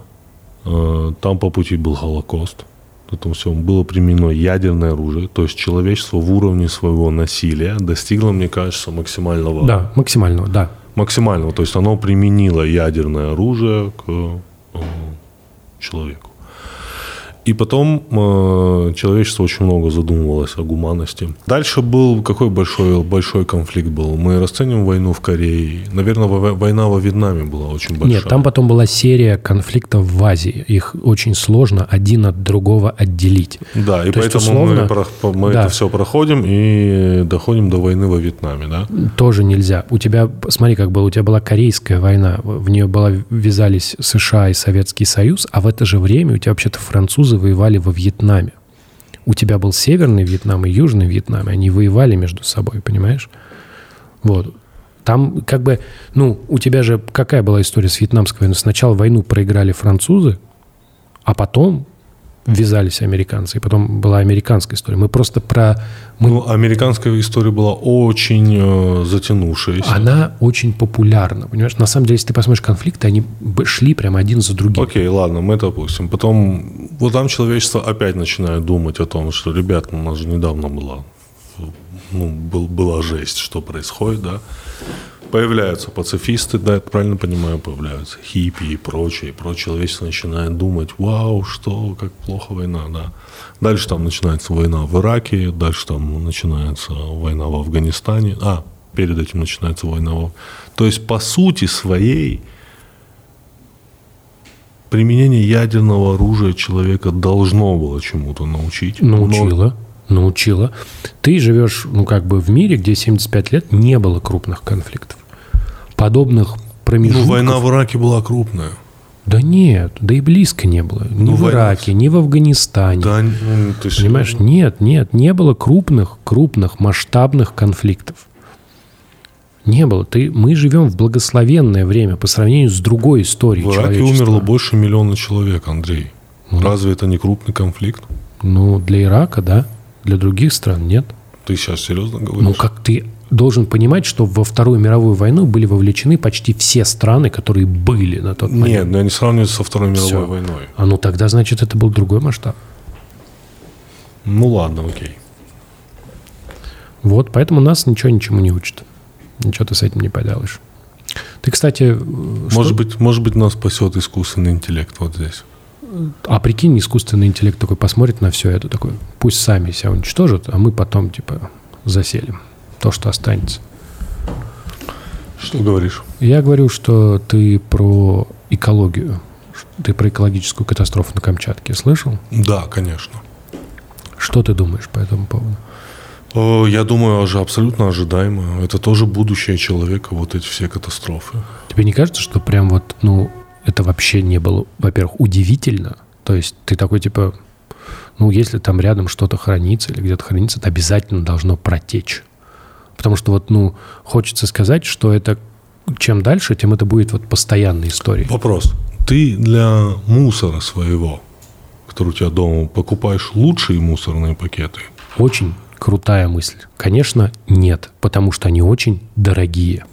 Э, Там по пути был Холокост. В этом всем было применено ядерное оружие. То есть человечество в уровне своего насилия достигло, мне кажется, максимального Да, максимального, да. максимального. То есть оно применило ядерное оружие к э, человеку. И потом э, человечество очень много задумывалось о гуманности. Дальше был какой большой, большой конфликт был? Мы расценим войну в Корее. Наверное, во- война во Вьетнаме была очень большая. Нет, там потом была серия конфликтов в Азии. Их очень сложно один от другого отделить. Да, и То есть, поэтому мы, условно, по- мы да. это все проходим и доходим до войны во Вьетнаме, да? Тоже нельзя. У тебя, смотри, как было, у тебя была Корейская война, в нее была, ввязались США и Советский Союз, а в это же время у тебя вообще-то французы воевали во Вьетнаме. у тебя был Северный Вьетнам и Южный Вьетнам, и они воевали между собой, понимаешь? Вот. Там как бы, ну, у тебя же какая была история с вьетнамской войной? Сначала войну проиграли французы, а потом ввязались американцы, и потом была американская история. Мы просто про... Мы... Ну, американская история была очень э, затянувшаяся. Она очень популярна, понимаешь? На самом деле, если ты посмотришь конфликты, они шли прямо один за другим. Окей, ладно, мы это опустим. Потом, вот там человечество опять начинает думать о том, что, ребят, ну, у нас же недавно была, ну, был, была жесть, что происходит, да. Появляются пацифисты, да, я правильно понимаю, появляются хиппи и прочее, и прочее. Человечество начинает думать, вау, что, как плохо война, да. Дальше там начинается война в Ираке, дальше там начинается война в Афганистане, а, перед этим начинается война в... То есть, по сути своей, применение ядерного оружия человека должно было чему-то научить. Научило. Но... Научило. Ты живешь, ну, как бы в мире, где 75 лет не было крупных конфликтов подобных промежутков... Ну, война в Ираке была крупная. Да нет, да и близко не было. Ни ну, в. Ираке, ни в Афганистане. Да, ну, ты Понимаешь, нет, нет, не было крупных, крупных, масштабных конфликтов. Не было. Ты, мы живем в благословенное время по сравнению с другой историей В Ираке умерло больше миллиона человек, Андрей. Ну, Разве это не крупный конфликт? Ну, для Ирака, да. Для других стран нет. Ты сейчас серьезно говоришь? Ну, как ты должен понимать, что во Вторую мировую войну были вовлечены почти все страны, которые были на тот момент. Нет, но я не сравниваю со Второй мировой Все. войной. А ну тогда, значит, это был другой масштаб. Ну ладно, окей. Вот, поэтому нас ничего ничему не учат. Ничего ты с этим не поделаешь. Ты, кстати... Может, что... быть, может быть, нас спасет искусственный интеллект вот здесь. А прикинь, искусственный интеллект такой посмотрит на все это, такой, пусть сами себя уничтожат, а мы потом, типа, заселим то, что останется. Что говоришь? Я говорю, что ты про экологию. Ты про экологическую катастрофу на Камчатке слышал? Да, конечно. Что ты думаешь по этому поводу? Я думаю, уже абсолютно ожидаемо. Это тоже будущее человека, вот эти все катастрофы. Тебе не кажется, что прям вот, ну, это вообще не было, во-первых, удивительно? То есть ты такой, типа, ну, если там рядом что-то хранится или где-то хранится, это обязательно должно протечь. Потому что вот, ну, хочется сказать, что это чем дальше, тем это будет вот постоянной историей. Вопрос. Ты для мусора своего, который у тебя дома, покупаешь лучшие мусорные пакеты? Очень крутая мысль. Конечно, нет, потому что они очень дорогие.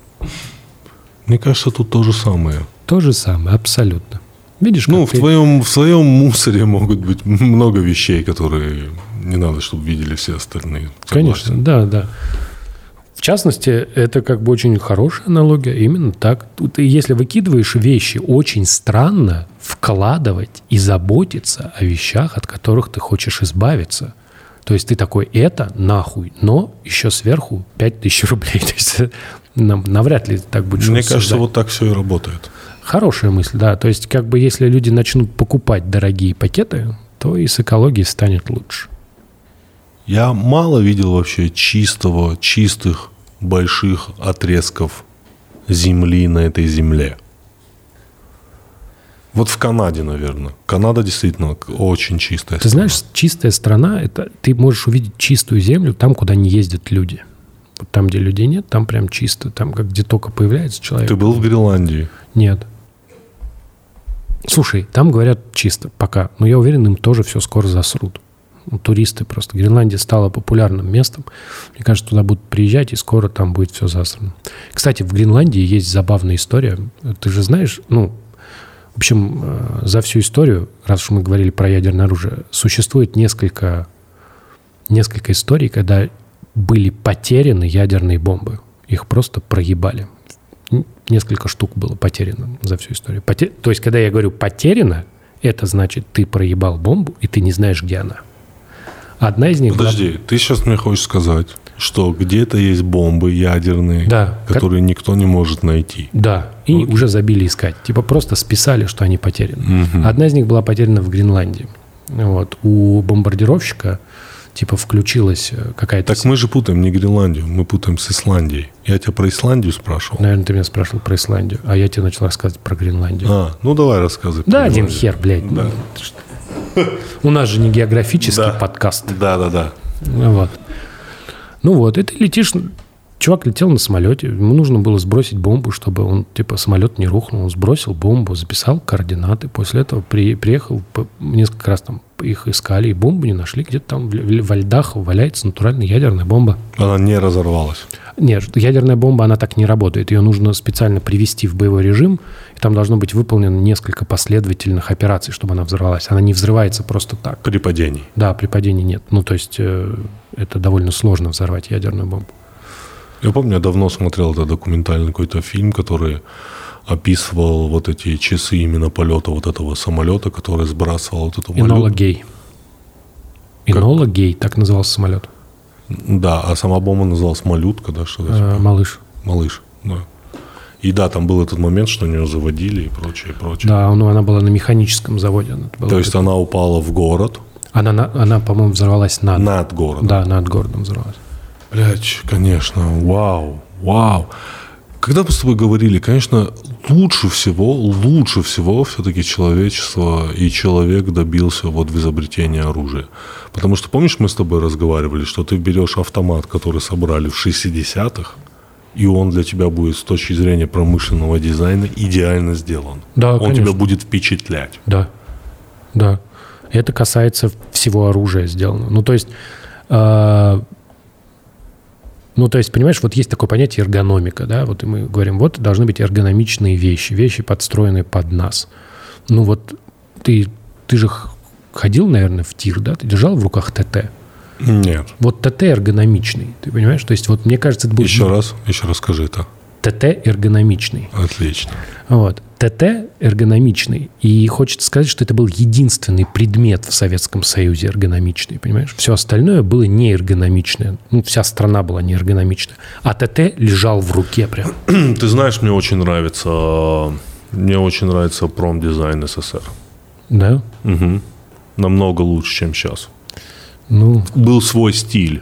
Мне кажется, тут то же самое. То же самое, абсолютно. Видишь, ну, в, ты... твоем, в своем мусоре могут быть много вещей, которые не надо, чтобы видели все остальные. Согласен? Конечно, да, да. В частности, это как бы очень хорошая аналогия. Именно так. Ты, если выкидываешь вещи, очень странно вкладывать и заботиться о вещах, от которых ты хочешь избавиться. То есть ты такой, это нахуй, но еще сверху 5000 рублей. То есть навряд ли так будет. Мне кажется, вот так все и работает. Хорошая мысль, да. То есть как бы если люди начнут покупать дорогие пакеты, то и с экологией станет лучше. Я мало видел вообще чистого, чистых, больших отрезков земли на этой земле. Вот в Канаде, наверное. Канада действительно очень чистая Ты страна. знаешь, чистая страна, это ты можешь увидеть чистую землю там, куда не ездят люди. Вот там, где людей нет, там прям чисто. Там, как где только появляется человек. Ты был в Гренландии? Нет. Слушай, там говорят чисто пока. Но я уверен, им тоже все скоро засрут туристы просто. Гренландия стала популярным местом. Мне кажется, туда будут приезжать, и скоро там будет все засрано. Кстати, в Гренландии есть забавная история. Ты же знаешь, ну, в общем, э, за всю историю, раз уж мы говорили про ядерное оружие, существует несколько, несколько историй, когда были потеряны ядерные бомбы. Их просто проебали. Несколько штук было потеряно за всю историю. Потер... То есть, когда я говорю «потеряно», это значит, ты проебал бомбу, и ты не знаешь, где она. Одна из них Подожди, была... ты сейчас мне хочешь сказать, что где-то есть бомбы ядерные, да, которые как... никто не может найти. Да, и вот. уже забили искать. Типа просто списали, что они потеряны. Угу. Одна из них была потеряна в Гренландии. Вот. У бомбардировщика типа включилась э, какая-то... Так мы же путаем не Гренландию, мы путаем с Исландией. Я тебя про Исландию спрашивал. Наверное, ты меня спрашивал про Исландию, а я тебе начал рассказывать про Гренландию. А, ну давай рассказывай. Да, один хер, блядь. Да. У нас же не географический Да. подкаст. Да, да, да. Вот. Ну вот, и ты летишь... Чувак летел на самолете, ему нужно было сбросить бомбу, чтобы он, типа, самолет не рухнул. Он сбросил бомбу, записал координаты. После этого при, приехал, несколько раз там их искали, и бомбу не нашли. Где-то там в, в- во льдах валяется натуральная ядерная бомба. Она не разорвалась. Нет, ядерная бомба, она так не работает. Ее нужно специально привести в боевой режим, и там должно быть выполнено несколько последовательных операций, чтобы она взорвалась. Она не взрывается просто так. При падении. Да, при падении нет. Ну, то есть э, это довольно сложно взорвать ядерную бомбу. Я помню, я давно смотрел этот документальный какой-то фильм, который описывал вот эти часы именно полета вот этого самолета, который сбрасывал вот эту Инола валюту. Гей. Инола Гей, так назывался самолет. Да, а сама бомба называлась малютка, да, что-то Э, типа. малыш. Малыш, да. И да, там был этот момент, что нее заводили и прочее, прочее. Да, ну, она была на механическом заводе. Она, То есть она упала в город, она, на- она, по-моему, взорвалась над. над городом. Да, над городом взорвалась. Блять, конечно, вау, вау. Когда мы с тобой говорили, конечно, лучше всего, лучше всего все-таки человечество и человек добился вот в изобретении оружия. Потому что, помнишь, мы с тобой разговаривали, что ты берешь автомат, который собрали в 60-х, и он для тебя будет с точки зрения промышленного дизайна идеально сделан. Да, он конечно. тебя будет впечатлять. Да, да. Это касается всего оружия сделано. Ну, то есть, э, ну, то есть, понимаешь, вот есть такое понятие эргономика, да, вот мы говорим, вот должны быть эргономичные вещи, вещи, подстроенные под нас. Ну, вот ты, ты же ходил, наверное, в тир, да, ты держал в руках ТТ. Нет. Вот ТТ эргономичный, ты понимаешь? То есть, вот мне кажется, это будет... Еще раз, еще раз скажи это. ТТ эргономичный. Отлично. Вот. ТТ эргономичный. И хочется сказать, что это был единственный предмет в Советском Союзе эргономичный, понимаешь? Все остальное было не эргономичное. Ну, вся страна была не эргономичная. А ТТ лежал в руке прям. Ты знаешь, мне очень нравится, мне очень нравится промдизайн СССР. Да? Мгм. Намного лучше, чем сейчас. Ну, Был свой стиль.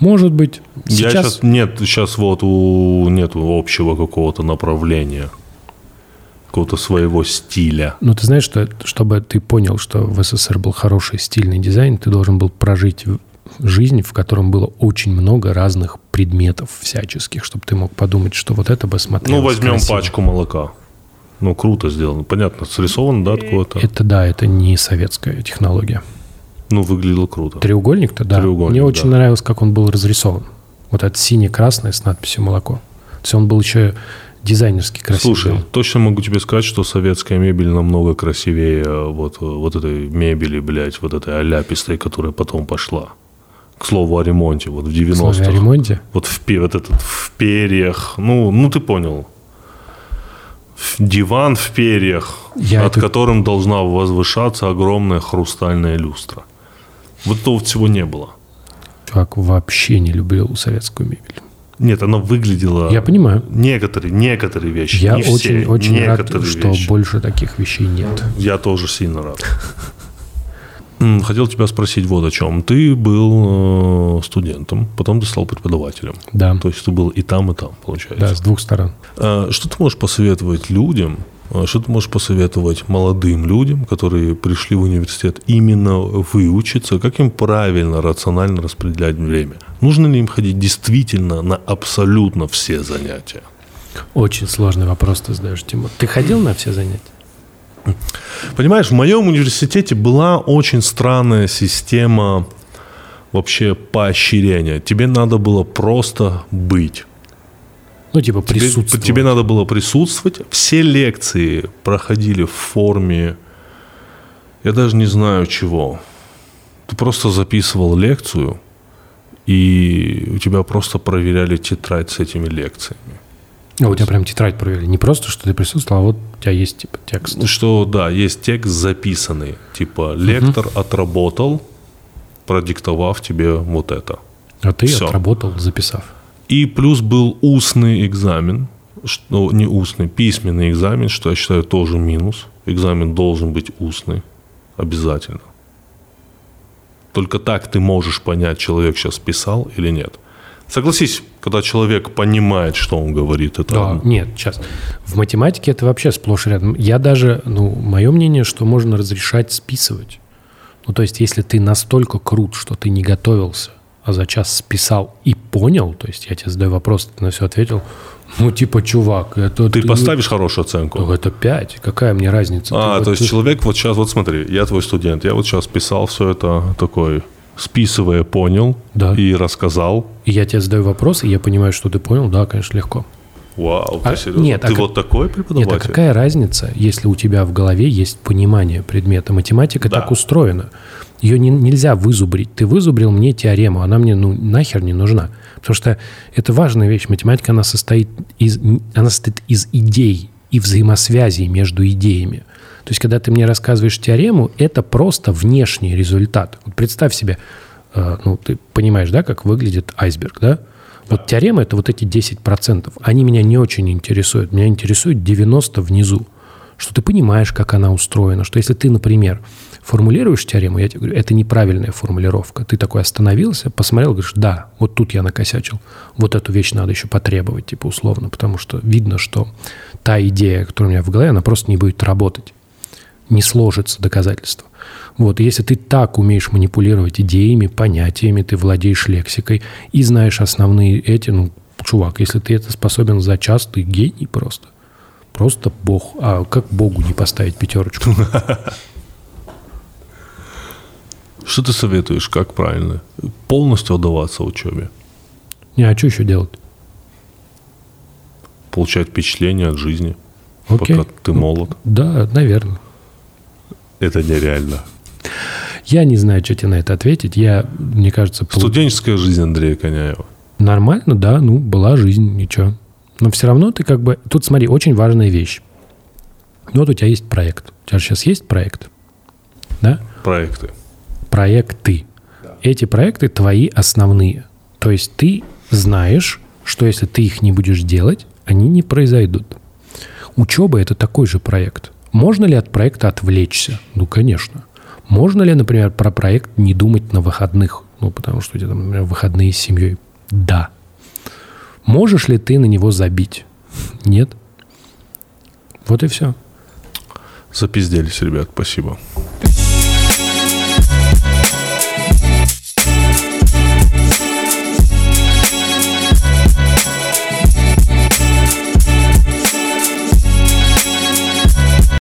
может быть. Я Сейчас... сейчас нет, сейчас вот у нет общего какого-то направления, какого-то своего стиля. Ну, ты знаешь, что чтобы ты понял, что в СССР был хороший стильный дизайн, ты должен был прожить жизнь, в котором было очень много разных предметов всяческих, чтобы ты мог подумать, что вот это бы смотрелось Ну возьмем красиво. пачку молока. Ну круто сделано, понятно, срисовано, да, откуда-то. Это да, это не советская технология. Ну выглядело круто. Треугольник-то, да. Треугольник, Мне очень да. нравилось, как он был разрисован. Вот это сине-красное с надписью «молоко». То есть он был еще дизайнерски красивый. Слушай, точно могу тебе сказать, что советская мебель намного красивее э, вот, э, вот этой мебели, блядь, вот этой аляпистой, которая потом пошла. К слову о ремонте, вот в В слове о 90-х. ремонте. Вот в, вот этот в перьях, ну, ну ты понял. Диван в перьях, Я над это- которым должна возвышаться огромная хрустальная люстра. Вот этого всего не было. Чувак вообще не любил советскую мебель. Нет, она выглядела... Я понимаю. Некоторые, некоторые вещи. Я не все, очень, очень рад, что вещи. больше таких вещей нет. Я тоже сильно рад. Хотел тебя спросить вот о чем. Ты был э, студентом, потом ты стал преподавателем. Да, То есть ты был и там, и там, получается. да, с двух сторон. А Что ты можешь посоветовать людям, что ты можешь посоветовать молодым людям, которые пришли в университет именно выучиться, как им правильно, рационально распределять время? Нужно ли им ходить действительно на абсолютно все занятия? Очень сложный вопрос ты задаешь, Тимур. Ты ходил на все занятия? Понимаешь, в моем университете была очень странная система вообще поощрения. Тебе надо было просто быть. Ну, типа Тебе, присутствовать. тебе надо было присутствовать. Все лекции проходили в форме, я даже не знаю чего. Ты просто записывал лекцию, и у тебя просто проверяли тетрадь с этими лекциями. А у тебя прям тетрадь проверили. Не просто, что ты присутствовал, а вот у тебя есть типа текст. Что, да, есть текст записанный. Типа, лектор отработал, продиктовав тебе вот это. А ты всё. отработал, записав. И плюс был устный экзамен, что не устный, письменный экзамен, что я считаю тоже минус. Экзамен должен быть устный, обязательно. Только так ты можешь понять, человек сейчас писал или нет. Согласись, когда человек понимает, что он говорит, это... Да, нет, сейчас. В математике это вообще сплошь рядом. Я даже, ну, мое мнение, что можно разрешать списывать. Ну, то есть, если ты настолько крут, что ты не готовился, а за час списал и понял, то есть я тебе задаю вопрос, ты на все ответил, ну, типа, чувак, это... Ты, ты поставишь хорошую оценку? Ну, это 5. Какая мне разница? А, ты, то вот, есть ты... человек вот сейчас, вот смотри, я твой студент, я вот сейчас писал все это такой, списывая, понял да. и рассказал. И я тебе задаю вопрос, и я понимаю, что ты понял, да, конечно, легко. Вау, ты а, серьезно? Нет, ты а вот как... такой преподаватель? Нет, а какая разница, если у тебя в голове есть понимание предмета? Математика да. так устроена. Ее не, нельзя вызубрить. Ты вызубрил мне теорему, она мне ну нахер не нужна. Потому что это важная вещь. Математика, она состоит из, она состоит из идей и взаимосвязей между идеями. То есть, когда ты мне рассказываешь теорему, это просто внешний результат. Вот представь себе, э, ну, ты понимаешь, да, как выглядит айсберг, да? Вот теорема – это вот эти 10%. Они меня не очень интересуют. Меня интересует 90% внизу. Что ты понимаешь, как она устроена. Что если ты, например, формулируешь теорему, я тебе говорю, это неправильная формулировка. Ты такой остановился, посмотрел, говоришь, да, вот тут я накосячил. Вот эту вещь надо еще потребовать, типа условно, потому что видно, что та идея, которая у меня в голове, она просто не будет работать. Не сложится доказательство. Вот, если ты так умеешь манипулировать идеями, понятиями, ты владеешь лексикой и знаешь основные эти, ну, чувак, если ты это способен за час, ты гений просто. Просто бог. А как богу не поставить пятерочку? Что ты советуешь, как правильно? Полностью отдаваться учебе? Не, а что еще делать? Получать впечатление от жизни, Окей. пока ты молод. Да, наверное. Это нереально. Я не знаю, что тебе на это ответить. Я, мне кажется... Студенческая жизнь Андрея Коняева. Нормально, да, ну, была жизнь, ничего. Но все равно ты как бы... Тут, смотри, очень важная вещь. Вот у тебя есть проект. У тебя же сейчас есть проект, да? Проекты. Проекты. Эти проекты твои основные. То есть ты знаешь, что если ты их не будешь делать, они не произойдут. Учеба – это такой же проект. Можно ли от проекта отвлечься? Ну, конечно. Можно ли, например, про проект не думать на выходных? Ну, потому что у тебя, например, выходные с семьей. Да. Можешь ли ты на него забить? Нет. Вот и все. Запизделись, ребят, спасибо.